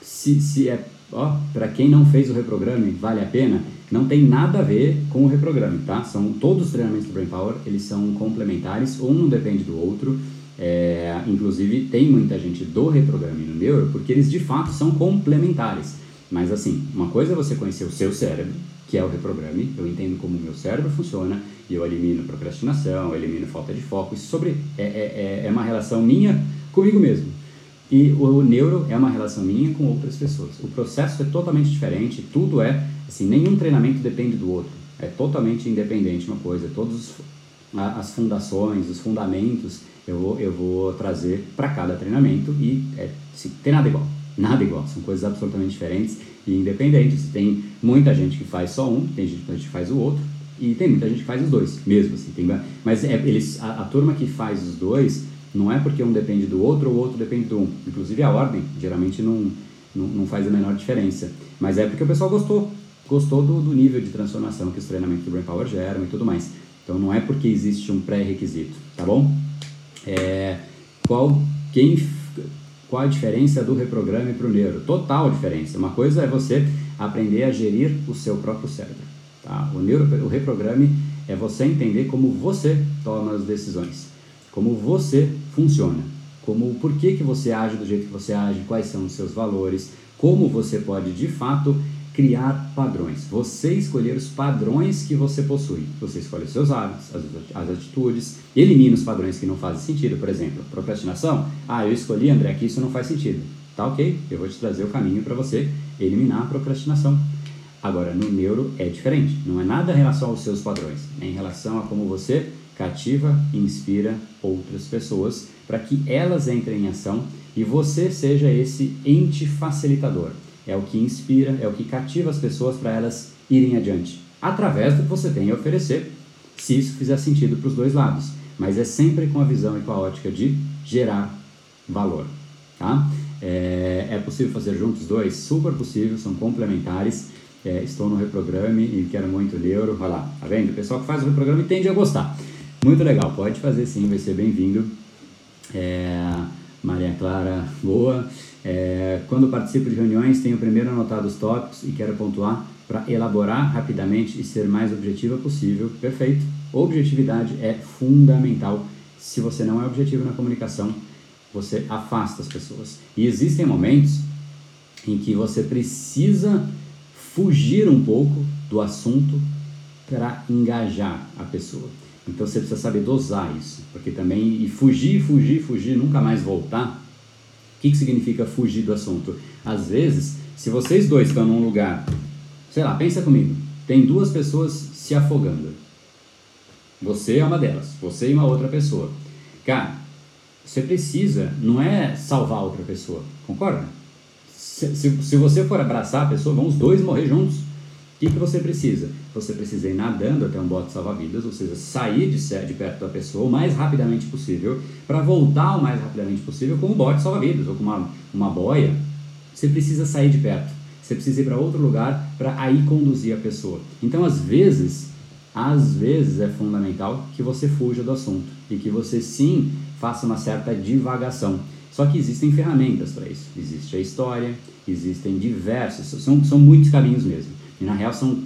Se, se é, ó, para quem não fez o reprograme, vale a pena. Não tem nada a ver com o reprograme, tá? São todos os treinamentos do Brain Power, eles são complementares, um não depende do outro. É, inclusive, tem muita gente do reprograme no Neuro porque eles de fato são complementares. Mas assim, uma coisa é você conhecer o seu cérebro, que é o reprograme, eu entendo como o meu cérebro funciona e eu elimino procrastinação, eu elimino falta de foco. Isso sobre é, é, é, é uma relação minha comigo mesmo. E o neuro é uma relação minha com outras pessoas. O processo é totalmente diferente, tudo é, assim, nenhum treinamento depende do outro. É totalmente independente uma coisa. Todas as fundações, os fundamentos, eu vou, eu vou trazer para cada treinamento e é, assim, tem nada igual nada igual, são coisas absolutamente diferentes e independentes. Tem muita gente que faz só um, tem gente que faz o outro, e tem muita gente que faz os dois, mesmo assim. Tem, mas é, eles, a, a, turma que faz os dois não é porque um depende do outro ou o outro depende do um. Inclusive a ordem geralmente não, não, não faz a menor diferença. Mas é porque o pessoal gostou, gostou do, do nível de transformação que os treinamentos do Brain Power geram e tudo mais. Então não é porque existe um pré-requisito, tá bom? É, qual, quem qual a diferença do reprograme para o neuro? Total diferença. Uma coisa é você aprender a gerir o seu próprio cérebro. Tá? O, neuro, o reprograme é você entender como você toma as decisões, como você funciona, como o porquê que você age do jeito que você age, quais são os seus valores, como você pode de fato criar padrões. Você escolher os padrões que você possui. Você escolhe os seus hábitos, as, atitudes, elimina os padrões que não fazem sentido. Por exemplo, procrastinação. Ah, eu escolhi, André, que isso não faz sentido. Tá ok, eu vou te trazer o caminho para você eliminar a procrastinação. Agora, no neuro é diferente. Não é nada em relação aos seus padrões, é em relação a como você cativa e inspira outras pessoas para que elas entrem em ação e você seja esse ente facilitador é o que inspira, é o que cativa as pessoas para elas irem adiante, através do que você tem a oferecer, se isso fizer sentido para os dois lados. Mas é sempre com a visão e com a ótica de gerar valor. Tá? É, é possível fazer juntos dois? Super possível, são complementares. É, estou no reprograme e quero muito neuro. Olha lá, tá vendo? O pessoal que faz o reprograme tende a gostar. Muito legal, pode fazer sim, vai ser bem-vindo. É, Maria Clara, boa. É, quando participo de reuniões, tenho primeiro anotado os tópicos e quero pontuar para elaborar rapidamente e ser mais objetiva possível. Perfeito. Objetividade é fundamental. Se você não é objetivo na comunicação, você afasta as pessoas. E existem momentos em que você precisa fugir um pouco do assunto para engajar a pessoa. Então você precisa saber dosar isso, porque também e fugir, fugir, fugir, nunca mais voltar que, que significa fugir do assunto? Às vezes, se vocês dois estão num lugar, sei lá, pensa comigo, tem duas pessoas se afogando. Você é uma delas, você e uma outra pessoa. Cara, você precisa, não é salvar outra pessoa, concorda? Se, se, se você for abraçar a pessoa, vão os dois morrer juntos. O que, que você precisa? Você precisa ir nadando até um bote salva-vidas, ou seja, sair de, de perto da pessoa o mais rapidamente possível, para voltar o mais rapidamente possível com um bote salva-vidas ou com uma, uma boia. Você precisa sair de perto. Você precisa ir para outro lugar para aí conduzir a pessoa. Então, às vezes, às vezes é fundamental que você fuja do assunto e que você sim faça uma certa divagação. Só que existem ferramentas para isso. Existe a história, existem diversos, são, são muitos caminhos mesmo. E na real são,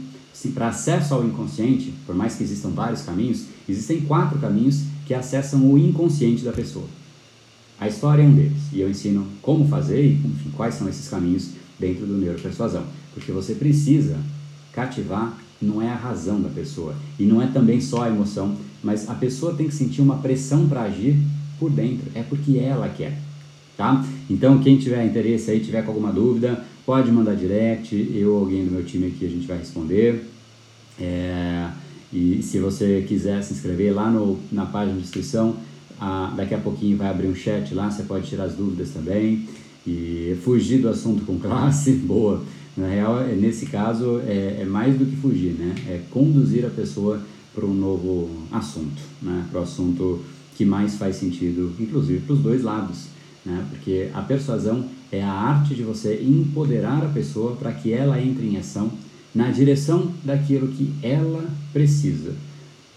para acesso ao inconsciente, por mais que existam vários caminhos, existem quatro caminhos que acessam o inconsciente da pessoa. A história é um deles, e eu ensino como fazer e enfim, quais são esses caminhos dentro do neuropersuasão. Porque você precisa cativar não é a razão da pessoa e não é também só a emoção, mas a pessoa tem que sentir uma pressão para agir por dentro, é porque ela quer, tá? Então, quem tiver interesse aí, tiver com alguma dúvida, pode mandar direct, eu ou alguém do meu time aqui a gente vai responder. É, e se você quiser se inscrever lá no, na página de inscrição, a, daqui a pouquinho vai abrir um chat lá, você pode tirar as dúvidas também. E fugir do assunto com classe, boa. Na real, é, nesse caso, é, é mais do que fugir, né? É conduzir a pessoa para um novo assunto, né? Para o assunto que mais faz sentido, inclusive para os dois lados, né? Porque a persuasão é a arte de você empoderar a pessoa para que ela entre em ação na direção daquilo que ela precisa.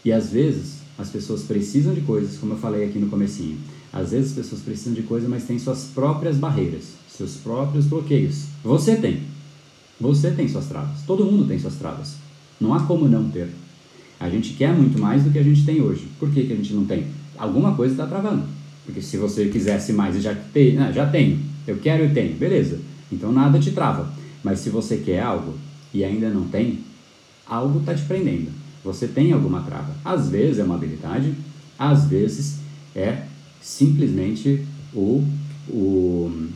E às vezes as pessoas precisam de coisas, como eu falei aqui no comecinho. Às vezes as pessoas precisam de coisas, mas têm suas próprias barreiras, seus próprios bloqueios. Você tem. Você tem suas travas. Todo mundo tem suas travas. Não há como não ter. A gente quer muito mais do que a gente tem hoje. Por que, que a gente não tem? Alguma coisa está travando. Porque se você quisesse mais e já tem, já tenho, eu quero e tenho, beleza. Então nada te trava. Mas se você quer algo e ainda não tem, algo está te prendendo. Você tem alguma trava. Às vezes é uma habilidade, às vezes é simplesmente o, o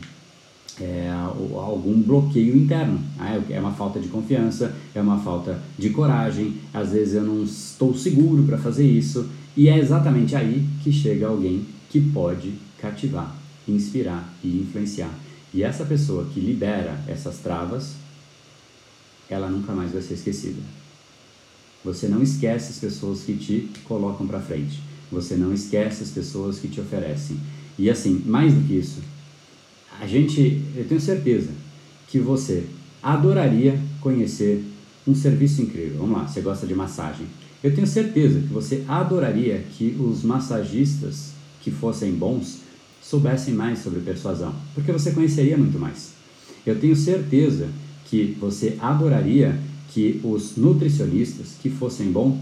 é, algum bloqueio interno. Né? É uma falta de confiança, é uma falta de coragem, às vezes eu não estou seguro para fazer isso, e é exatamente aí que chega alguém que pode cativar, inspirar e influenciar. E essa pessoa que libera essas travas, ela nunca mais vai ser esquecida. Você não esquece as pessoas que te colocam para frente. Você não esquece as pessoas que te oferecem. E assim, mais do que isso, a gente, eu tenho certeza que você adoraria conhecer um serviço incrível. Vamos lá, você gosta de massagem. Eu tenho certeza que você adoraria que os massagistas que fossem bons soubessem mais sobre persuasão, porque você conheceria muito mais. Eu tenho certeza que você adoraria que os nutricionistas que fossem bom,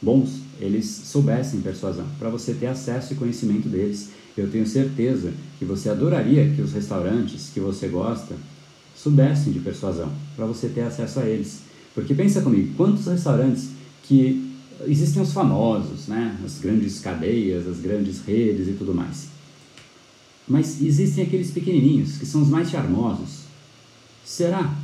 bons, eles soubessem persuasão, para você ter acesso e conhecimento deles. Eu tenho certeza que você adoraria que os restaurantes que você gosta soubessem de persuasão, para você ter acesso a eles. Porque pensa comigo, quantos restaurantes que existem os famosos, né? As grandes cadeias, as grandes redes e tudo mais. Mas existem aqueles pequenininhos que são os mais charmosos. Será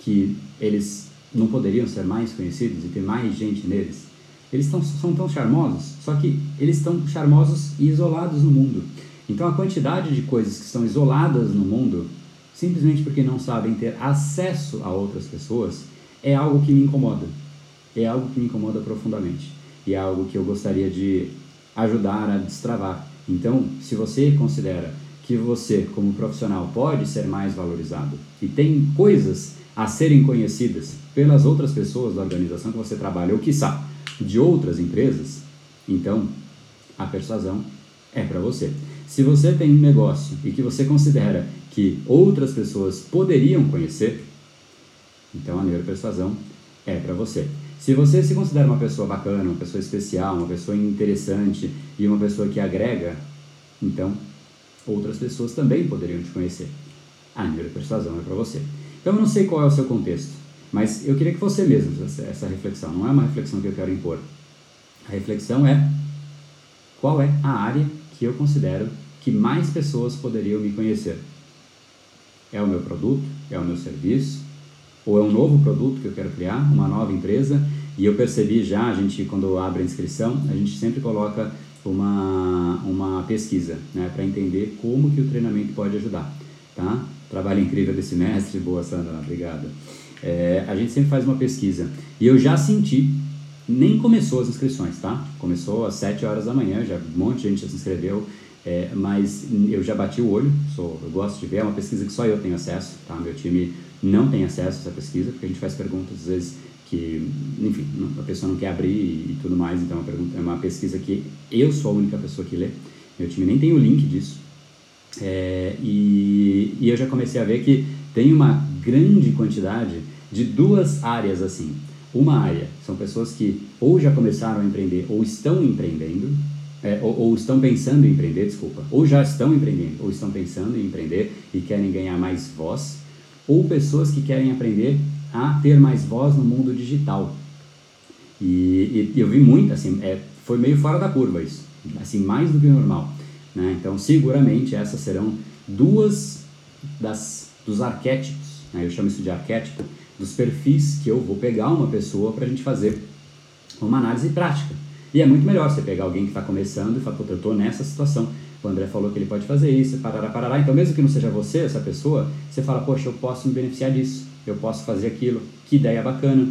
que eles não poderiam ser mais conhecidos e ter mais gente neles? eles tão, são tão charmosos, só que eles estão charmosos e isolados no mundo. Então a quantidade de coisas que são isoladas no mundo, simplesmente porque não sabem ter acesso a outras pessoas, é algo que me incomoda. É algo que me incomoda profundamente. E é algo que eu gostaria de ajudar a destravar. Então, se você considera que você, como profissional, pode ser mais valorizado e tem coisas a serem conhecidas pelas outras pessoas da organização que você trabalha, ou quiçá, de outras empresas, então a persuasão é para você. Se você tem um negócio e que você considera que outras pessoas poderiam conhecer, então a neuropersuasão é para você. Se você se considera uma pessoa bacana, uma pessoa especial, uma pessoa interessante e uma pessoa que agrega, então outras pessoas também poderiam te conhecer. A neuropersuasão é para você. Então eu não sei qual é o seu contexto. Mas eu queria que você mesmo fizesse essa reflexão, não é uma reflexão que eu quero impor. A reflexão é qual é a área que eu considero que mais pessoas poderiam me conhecer. É o meu produto? É o meu serviço? Ou é um novo produto que eu quero criar, uma nova empresa E eu percebi já, a gente quando abre a inscrição, a gente sempre coloca uma, uma pesquisa, né, para entender como que o treinamento pode ajudar, tá? Trabalho incrível desse mestre, boa Sandra, obrigado. É, a gente sempre faz uma pesquisa e eu já senti, nem começou as inscrições, tá? Começou às 7 horas da manhã, já um monte de gente já se inscreveu, é, mas eu já bati o olho, sou, eu gosto de ver, é uma pesquisa que só eu tenho acesso, tá? Meu time não tem acesso a essa pesquisa, porque a gente faz perguntas às vezes que, enfim, a pessoa não quer abrir e, tudo mais, então é é uma pesquisa que eu sou a única pessoa que lê, meu time nem tem o link disso, é, e, e eu já comecei a ver que tem uma grande quantidade de duas áreas assim. Uma área são pessoas que ou já começaram a empreender ou estão empreendendo, é, ou, ou, estão pensando em empreender, desculpa, ou já estão empreendendo, ou estão pensando em empreender e querem ganhar mais voz, ou pessoas que querem aprender a ter mais voz no mundo digital. E, e eu vi muito, assim, é, foi meio fora da curva isso, assim, mais do que normal. Né? Então, seguramente essas serão duas das, dos arquétipos, né? eu chamo isso de arquétipo, dos perfis que eu vou pegar uma pessoa para a gente fazer uma análise prática. E é muito melhor você pegar alguém que está começando e falar, eu estou nessa situação. O André falou que ele pode fazer isso, parará, parará. Então, mesmo que não seja você, essa pessoa, você fala, poxa, eu posso me beneficiar disso eu posso fazer aquilo, que ideia bacana.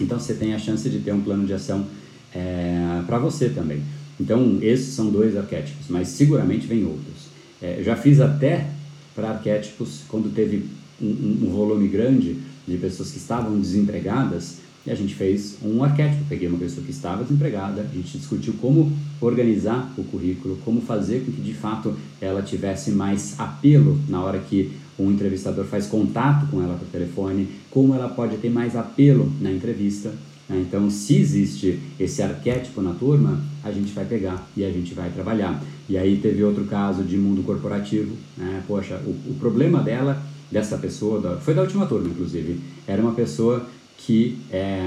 Então você tem a chance de ter um plano de ação é, para você também. Então esses são dois arquétipos, mas seguramente vem outros. É, já fiz até para arquétipos quando teve um, um, volume grande de pessoas que estavam desempregadas e a gente fez um arquétipo. Peguei uma pessoa que estava desempregada, a gente discutiu como organizar o currículo, como fazer com que de fato ela tivesse mais apelo na hora que um entrevistador faz contato com ela por telefone, como ela pode ter mais apelo na entrevista. Né? Então, se existe esse arquétipo na turma, a gente vai pegar e a gente vai trabalhar. E aí teve outro caso de mundo corporativo. Né? Poxa, o, o problema dela, dessa pessoa, da, foi da última turma, inclusive, era uma pessoa que é,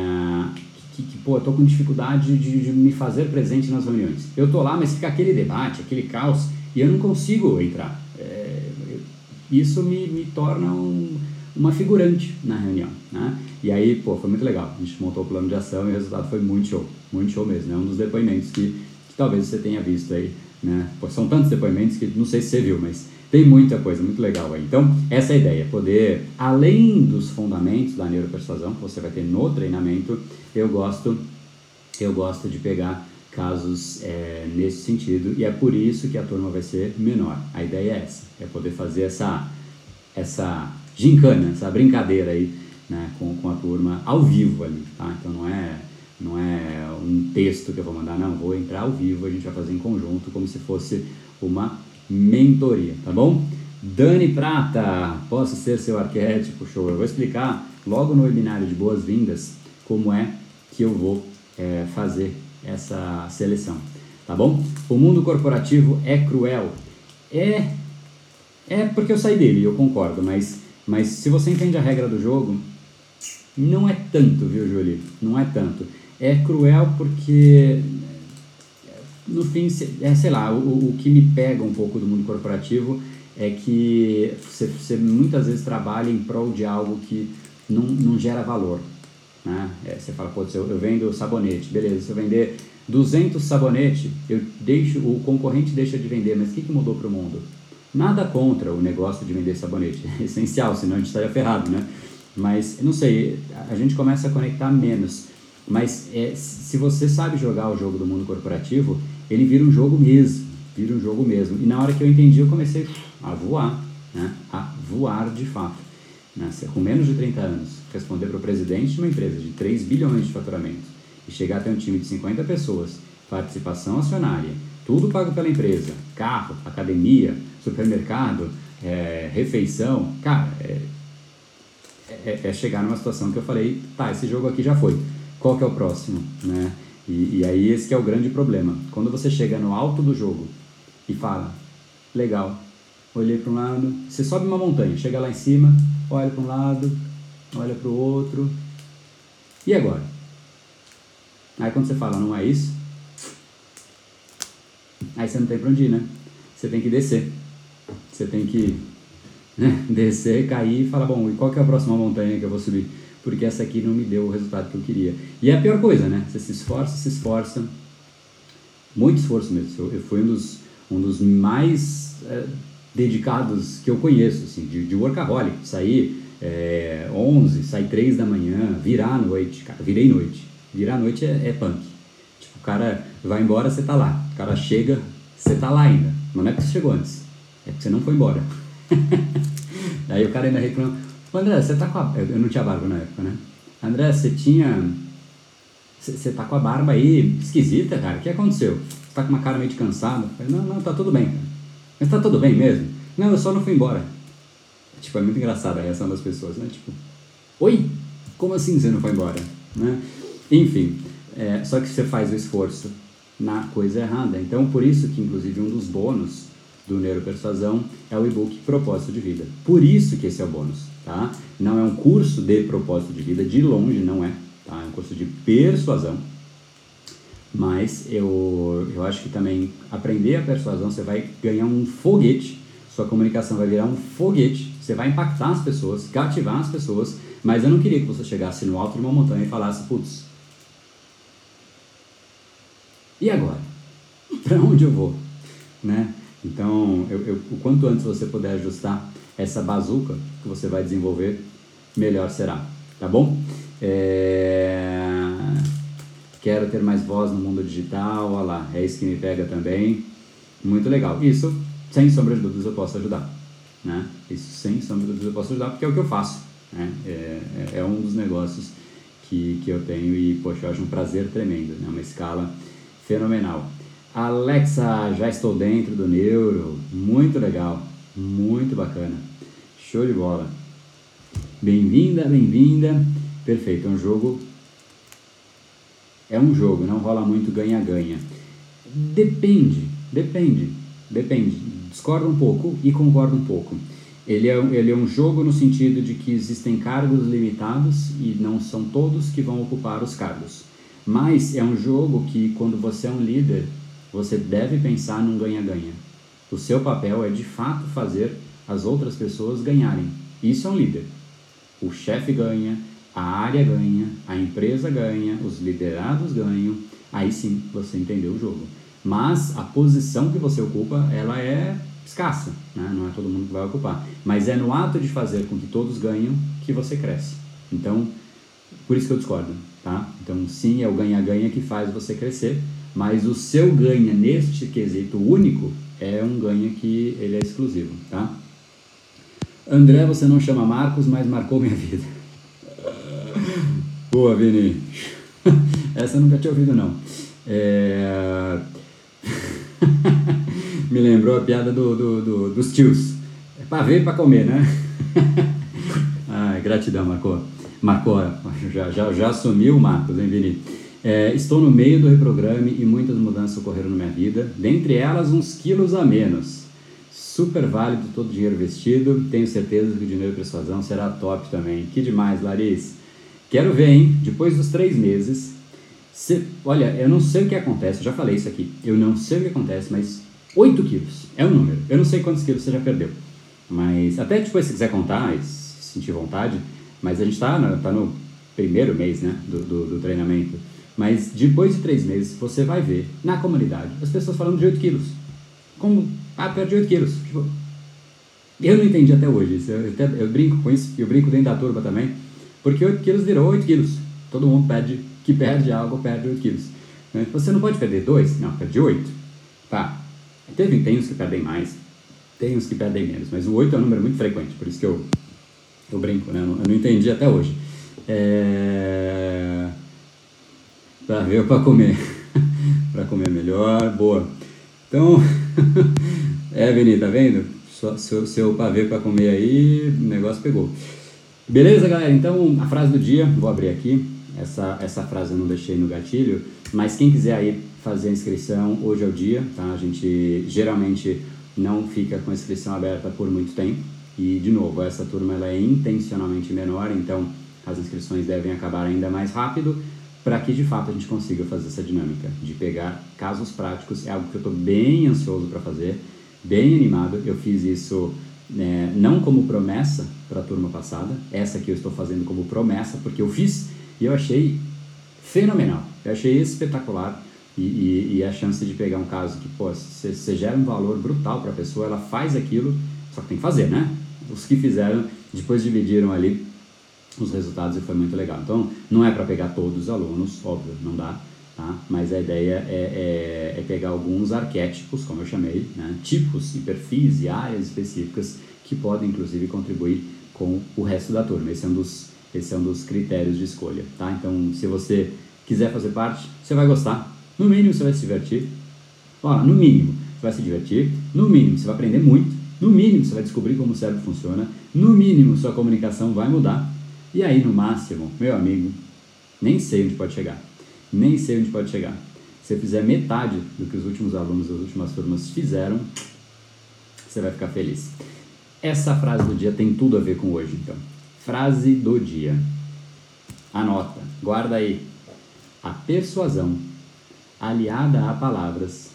que, que, pô, eu tô com dificuldade de, de, me fazer presente nas reuniões. Eu tô lá, mas fica aquele debate, aquele caos, e eu não consigo entrar isso me, me torna um, uma figurante na reunião, né? E aí, pô, foi muito legal. A gente montou o plano de ação e o resultado foi muito show, muito show mesmo. É um dos depoimentos que, que talvez você tenha visto aí, né? Pô, são tantos depoimentos que não sei se você viu, mas tem muita coisa, muito legal aí. Então, essa é a ideia, poder, além dos fundamentos da neuropersuasão que você vai ter no treinamento, eu gosto, eu gosto de pegar casos é, nesse sentido e é por isso que a turma vai ser menor. A ideia é essa, é poder fazer essa, essa gincana, essa brincadeira aí né, com, com a turma ao vivo ali, tá? Então não é, não é um texto que eu vou mandar, não, vou entrar ao vivo, a gente vai fazer em conjunto como se fosse uma mentoria, tá bom? Dani Prata, posso ser seu arquétipo? Show! Eu vou explicar logo no webinário de boas-vindas como é que eu vou é, fazer essa seleção, tá bom? O mundo corporativo é cruel. É é porque eu saí dele, eu concordo, mas mas se você entende a regra do jogo, não é tanto, viu, Julie? Não é tanto. É cruel porque no fim, é, sei lá, o, o que me pega um pouco do mundo corporativo é que você, você muitas vezes trabalha em prol de algo que não, não gera valor. Né? É, você fala, pô, eu, eu vendo sabonete, beleza, se eu vender 200 sabonete, eu deixo, o concorrente deixa de vender, mas o que, que mudou para o mundo? Nada contra o negócio de vender sabonete, é essencial, senão a gente estaria ferrado, né? Mas, não sei, a gente começa a conectar menos. Mas é, se você sabe jogar o jogo do mundo corporativo, ele vira um jogo mesmo, vira um jogo mesmo. E na hora que eu entendi, eu comecei a voar, né? A voar de fato. Né? Com menos de 30 anos, responder para o presidente de uma empresa de 3 bilhões de faturamento e chegar até um time de 50 pessoas, participação acionária, tudo pago pela empresa, carro, academia, supermercado, é, refeição, cara, é, é, é, chegar numa situação que eu falei, tá, esse jogo aqui já foi, qual que é o próximo, né? E, e aí esse é o grande problema. Quando você chega no alto do jogo e fala, legal, olhei para um lado, você sobe uma montanha, chega lá em cima, olha para um lado, olha para o outro, e agora? Aí quando você fala, não é isso, aí você não tem para onde ir, né? Você tem que descer. Você tem que né, descer, cair e falar, bom, e qual que é a próxima montanha que eu vou subir? porque essa aqui não me deu o resultado que eu queria. E é a pior coisa, né? Você se esforça, se esforça, muito esforço mesmo. Eu, eu fui um dos, um dos mais é, dedicados que eu conheço, assim, de, de workaholic, sair é, 11, sair 3 da manhã, virar à noite, cara, virei noite. Virar à noite é, é punk. Tipo, o cara vai embora, você tá lá. O cara chega, você tá lá ainda. Não é porque você chegou antes, é porque você não foi embora. Aí o cara ainda reclama, André, você tá com a... Eu não tinha barba na época, né? André, você tinha... Você tá com a barba aí esquisita, cara. O que aconteceu? Você tá com uma cara meio de cansado? Falei, não, não, tá tudo bem, cara. Mas tá tudo bem mesmo? Não, eu só não fui embora. Tipo, é muito engraçada a reação das pessoas, né? Tipo, oi? Como assim você não foi embora? Né? Enfim, é, só que você faz o esforço na coisa errada. Então, por isso que, inclusive, um dos bônus do Neuropersuasão é o e-book Propósito de Vida. Por isso que esse é o bônus, tá? Não é um curso de propósito de vida, de longe não é, tá? É um curso de persuasão. Mas eu, eu acho que também aprender a persuasão, você vai ganhar um foguete, sua comunicação vai virar um foguete, você vai impactar as pessoas, cativar as pessoas, mas eu não queria que você chegasse no alto de uma montanha e falasse, putz, e agora? Para onde eu vou? Né? Então, eu, eu, o quanto antes você puder ajustar essa bazuca que você vai desenvolver, melhor será. Tá bom? É... Quero ter mais voz no mundo digital, olha lá, é isso que me pega também. Muito legal. Isso, sem sombra de dúvidas, eu posso ajudar. Né? Isso, sem sombra de dúvidas, eu posso ajudar, porque é o que eu faço. Né? É, é, é um dos negócios que, que eu tenho e, poxa, eu acho um prazer tremendo. Né? Uma escala fenomenal. Alexa, já estou dentro do Neuro. Muito legal, muito bacana. Show de bola. Bem-vinda, bem-vinda. Perfeito, é um jogo. É um jogo, não rola muito ganha-ganha. Depende, depende, depende. Discordo um pouco e concordo um pouco. Ele é, ele é um jogo no sentido de que existem cargos limitados e não são todos que vão ocupar os cargos. Mas é um jogo que, quando você é um líder, você deve pensar num ganha-ganha. O seu papel é de fato fazer as outras pessoas ganharem. Isso é um líder. O chefe ganha, a área ganha, a empresa ganha, os liderados ganham. Aí sim você entendeu o jogo. Mas a posição que você ocupa, ela é escassa, né? não é todo mundo que vai ocupar. Mas é no ato de fazer com que todos ganham que você cresce. Então, por isso que eu discordo. Tá? Então, sim, é o ganha-ganha que faz você crescer, mas o seu ganha neste quesito único é um ganha que ele é exclusivo. Tá? André, você não chama Marcos, mas marcou minha vida. Boa, Vini. Essa eu nunca tinha ouvido, não. É... Me lembrou a piada do, do, do dos tios. É para ver e para comer, né? Ai, gratidão, marcou. Marcou, já, já, já assumiu o Marcos, hein, Vini? É, estou no meio do reprograme e muitas mudanças ocorreram na minha vida, dentre elas uns quilos a menos. Super válido todo o dinheiro investido, tenho certeza que o dinheiro de persuasão será top também. Que demais, Larissa. Quero ver, hein? Depois dos três meses, se, olha, eu não sei o que acontece, eu já falei isso aqui, eu não sei o que acontece, mas 8 quilos é um número. Eu não sei quantos quilos você já perdeu, mas até depois se quiser contar, se sentir vontade, mas a gente está tá no primeiro mês né, do, do, do, treinamento. Mas depois de três meses, você vai ver na comunidade as pessoas falando de 8 quilos. Como, ah, perdi 8 quilos. Tipo, eu não entendi até hoje isso. Eu, eu, eu brinco com isso, eu brinco dentro da turma também, porque 8 quilos virou 8 quilos. Todo mundo pede que perde algo, perde 8 quilos. Né? Você não pode perder 2? Não, perde 8. Tá. Teve, tem uns que perdem mais, tem uns que perdem menos, mas o 8 é um número muito frequente, por isso que eu eu brinco, né? Eu não entendi até hoje. É... Para ver para comer. para comer melhor, boa. Então, é, tá vendo? Seu, seu pavê para comer aí, o negócio pegou. Beleza, galera? Então, a frase do dia, vou abrir aqui. Essa, essa frase eu não deixei no gatilho, mas quem quiser aí fazer a inscrição, hoje é o dia, tá? A gente geralmente não fica com a inscrição aberta por muito tempo, e, de novo, essa turma ela é intencionalmente menor, então as inscrições devem acabar ainda mais rápido para que de fato a gente consiga fazer essa dinâmica de pegar casos práticos. É algo que eu estou bem ansioso para fazer, bem animado. Eu fiz isso né, não como promessa para a turma passada, essa que eu estou fazendo como promessa, porque eu fiz e eu achei fenomenal, eu achei espetacular. E, e, e a chance de pegar um caso que, pô, você gera um valor brutal para a pessoa, ela faz aquilo, só que tem que fazer, né? Os que fizeram, depois dividiram ali os resultados e foi muito legal. Então, não é para pegar todos os alunos, óbvio, não dá, tá? Mas a ideia é, é, é pegar alguns arquétipos, como eu chamei, né? tipos e perfis e áreas específicas que podem, inclusive, contribuir com o resto da turma. Esse é um dos, esse é um dos critérios de escolha, tá? Então, se você quiser fazer parte, você vai gostar. No mínimo, você vai se divertir. Ó, no mínimo, você vai se divertir. No mínimo, você vai aprender muito. No mínimo, você vai descobrir como o cérebro funciona. No mínimo, sua comunicação vai mudar. E aí, no máximo, meu amigo, nem sei onde pode chegar. Nem sei onde pode chegar. Se você fizer metade do que os últimos alunos das últimas turmas fizeram, você vai ficar feliz. Essa frase do dia tem tudo a ver com hoje, então. Frase do dia. Anota, guarda aí. A persuasão, aliada a palavras,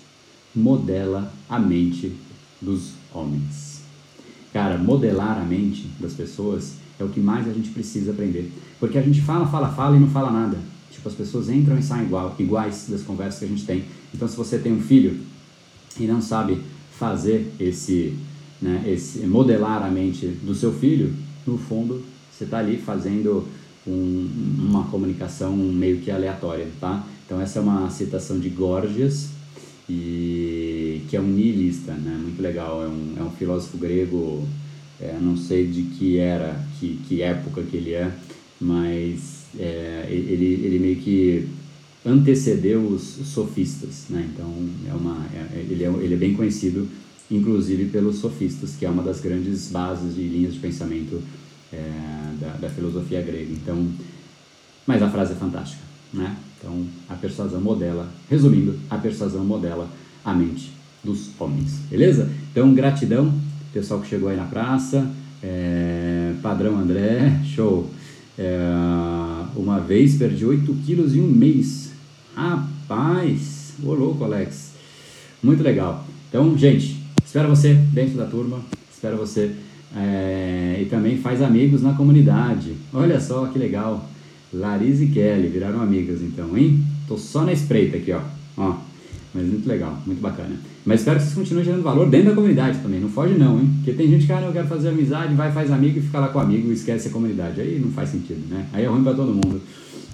modela a mente dos homens. Cara, modelar a mente das pessoas é o que mais a gente precisa aprender. Porque a gente fala, fala, fala e não fala nada. Tipo, as pessoas entram e saem igual, iguais das conversas que a gente tem. Então, se você tem um filho e não sabe fazer esse, né, esse modelar a mente do seu filho, no fundo, você está ali fazendo um, uma comunicação meio que aleatória, tá? Então, essa é uma citação de Gorgias, e que é um niilista, né? Muito legal, é um, é um filósofo grego é, não sei de que era, que, que época que ele é, mas é, ele, ele meio que antecedeu os sofistas, né? Então é uma, é, ele, é, ele é bem conhecido, inclusive pelos sofistas, que é uma das grandes bases e linhas de pensamento é, da, da filosofia grega. Então, mas a frase é fantástica, né? Então a persuasão modela, resumindo, a persuasão modela a mente dos homens, beleza? Então gratidão pessoal que chegou aí na praça. É, padrão André, show. É, uma vez perdi 8 quilos em um mês. Rapaz, ô louco, Alex. Muito legal. Então, gente, espero você dentro da turma. Espero você. É, e também faz amigos na comunidade. Olha só que legal. Larissa e Kelly viraram amigas então, hein? Tô só na espreita aqui, ó. ó. Mas muito legal, muito bacana. Mas espero que vocês continuem gerando valor dentro da comunidade também. Não foge não, hein? Porque tem gente que, ah, não, eu quero fazer amizade, vai, faz amigo e fica lá com o amigo e esquece a comunidade. Aí não faz sentido, né? Aí é ruim para todo mundo.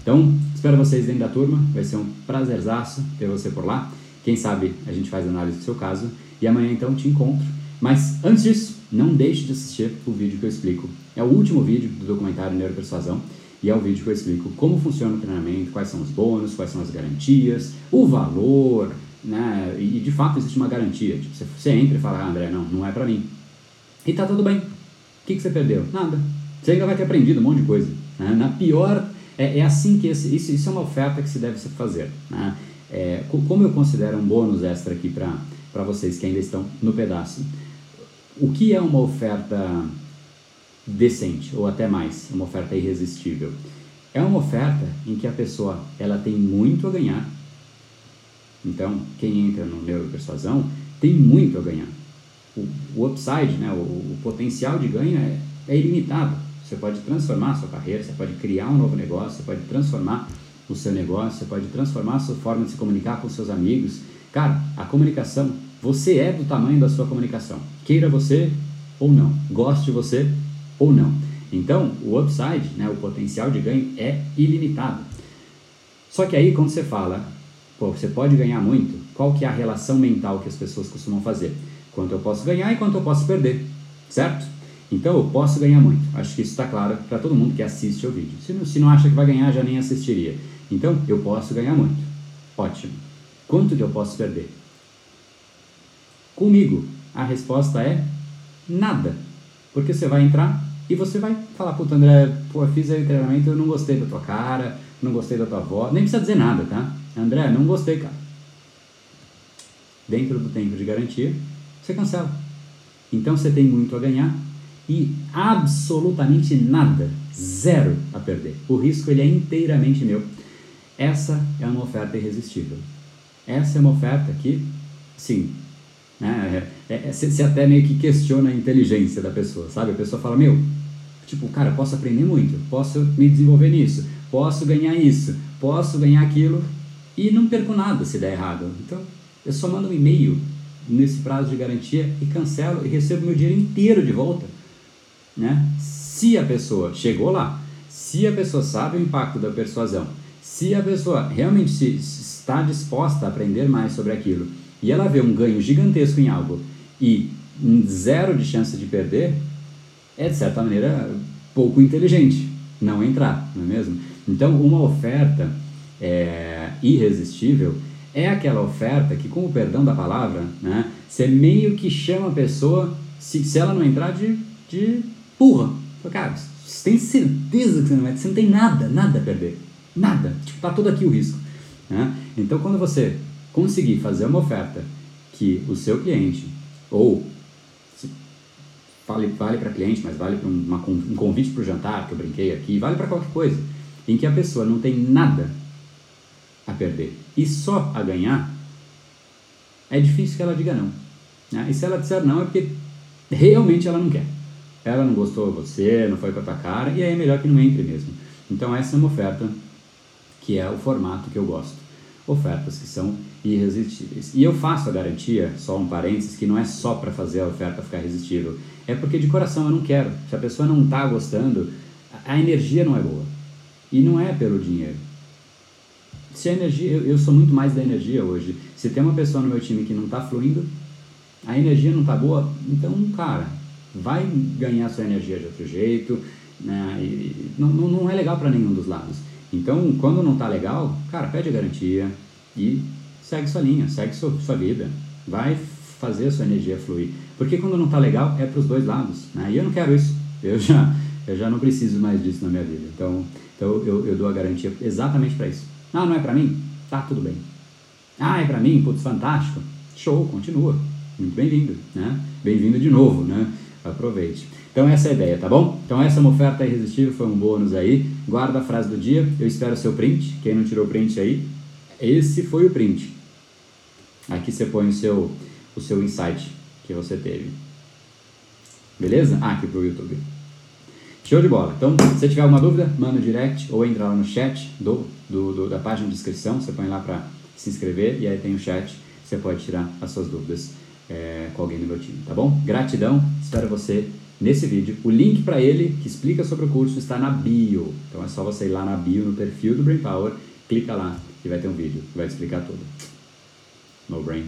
Então, espero vocês dentro da turma. Vai ser um prazerzaço ter você por lá. Quem sabe a gente faz análise do seu caso. E amanhã, então, te encontro. Mas, antes disso, não deixe de assistir o vídeo que eu explico. É o último vídeo do documentário Neuropersuasão. E é o vídeo que eu explico como funciona o treinamento, quais são os bônus, quais são as garantias, o valor, né? E, de fato existe uma garantia. Tipo, você, você entra e fala, ah, André, não, não é para mim. E tá tudo bem. O que, que você perdeu? Nada. Você ainda vai ter aprendido um monte de coisa. Né? Na pior, é, é assim que esse, isso, isso é uma oferta que se deve fazer. Né? É, como eu considero um bônus extra aqui para vocês que ainda estão no pedaço, o que é uma oferta decente ou até mais, uma oferta irresistível? É uma oferta em que a pessoa ela tem muito a ganhar então, quem entra no neuropersuasão tem muito a ganhar. O, o upside, né, o, o, potencial de ganho é, é ilimitado. Você pode transformar a sua carreira, você pode criar um novo negócio, você pode transformar o seu negócio, você pode transformar a sua forma de se comunicar com seus amigos. Cara, a comunicação, você é do tamanho da sua comunicação. Queira você ou não, goste você ou não. Então, o upside, né, o potencial de ganho é ilimitado. Só que aí, quando você fala Pô, você pode ganhar muito. Qual que é a relação mental que as pessoas costumam fazer? Quanto eu posso ganhar e quanto eu posso perder, certo? Então eu posso ganhar muito. Acho que isso está claro para todo mundo que assiste o vídeo. Se não, se não acha que vai ganhar, já nem assistiria. Então eu posso ganhar muito. Ótimo. Quanto que eu posso perder? Comigo, a resposta é nada. Porque você vai entrar e você vai falar, puta André, pô, fiz aí o treinamento, eu não gostei da tua cara, não gostei da tua voz, nem precisa dizer nada, tá? André, não gostei, cara. Dentro do tempo de garantia, você cancela. Então você tem muito a ganhar e absolutamente nada, zero a perder. O risco ele é inteiramente meu. Essa é uma oferta irresistível. Essa é uma oferta que, sim, Né? É, é, você até meio que questiona a inteligência da pessoa, sabe? A pessoa fala, meu, tipo, cara, posso aprender muito, posso me desenvolver nisso, posso ganhar isso, posso ganhar aquilo e não perco nada se der errado. Então, eu só mando um e-mail nesse prazo de garantia e cancelo e recebo meu dinheiro inteiro de volta. Né? Se a pessoa chegou lá, se a pessoa sabe o impacto da persuasão, se a pessoa realmente se, está disposta a aprender mais sobre aquilo e ela vê um ganho gigantesco em algo e zero de chance de perder, é de certa maneira pouco inteligente não entrar, não é mesmo? Então, uma oferta é, irresistível é aquela oferta que, com o perdão da palavra, né, você meio que chama a pessoa, se, se ela não entrar, de, de burra. Cara, você tem certeza que você não vai, você não tem nada, nada a perder. Nada. Tipo, tá todo aqui o risco. Né? Então, quando você conseguir fazer uma oferta que o seu cliente, ou vale, vale para cliente, mas vale para um convite para o jantar, que eu brinquei aqui, vale para qualquer coisa, em que a pessoa não tem nada a perder e só a ganhar, é difícil que ela diga não. Né? E se ela disser não, é porque realmente ela não quer. Ela não gostou de você, não foi com a tua cara, e aí é melhor que não entre mesmo. Então, essa é uma oferta que é o formato que eu gosto. Ofertas que são irresistíveis. E eu faço a garantia, só um parênteses, que não é só para fazer a oferta ficar irresistível. É porque de coração eu não quero. Se a pessoa não está gostando, a energia não é boa. E não é pelo dinheiro. Se a energia, eu, eu sou muito mais da energia hoje. Se tem uma pessoa no meu time que não está fluindo, a energia não está boa, então, cara, vai ganhar sua energia de outro jeito. Né? E não, não é legal para nenhum dos lados. Então, quando não está legal, cara, pede garantia e segue sua linha, segue sua, sua vida. Vai fazer a sua energia fluir. Porque quando não está legal, é para os dois lados. Né? E eu não quero isso. Eu já, eu já não preciso mais disso na minha vida. Então, então eu, eu dou a garantia exatamente para isso. Ah, não é para mim? Tá, tudo bem. Ah, é para mim? Putz, fantástico. Show, continua. Muito bem-vindo, né? Bem-vindo de novo, né? Aproveite. Então essa é a ideia, tá bom? Então essa é uma oferta irresistível, foi um bônus aí. Guarda a frase do dia, eu espero o seu print. Quem não tirou print aí, esse foi o print. Aqui você põe o seu, o seu insight que você teve. Beleza? Ah, aqui pro YouTube. Show de bola. Então, se tiver alguma dúvida, manda no direct ou entra lá no chat do, do, do da página de inscrição. Você põe lá para se inscrever e aí tem o chat. Você pode tirar as suas dúvidas é, com alguém do meu time, tá bom? Gratidão. Espero você nesse vídeo. O link para ele, que explica sobre o curso, está na bio. Então é só você ir lá na bio, no perfil do Brain Power, clica lá e vai ter um vídeo que vai explicar tudo. No Brain,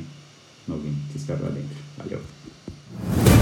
no Game. Te espero lá dentro. Valeu.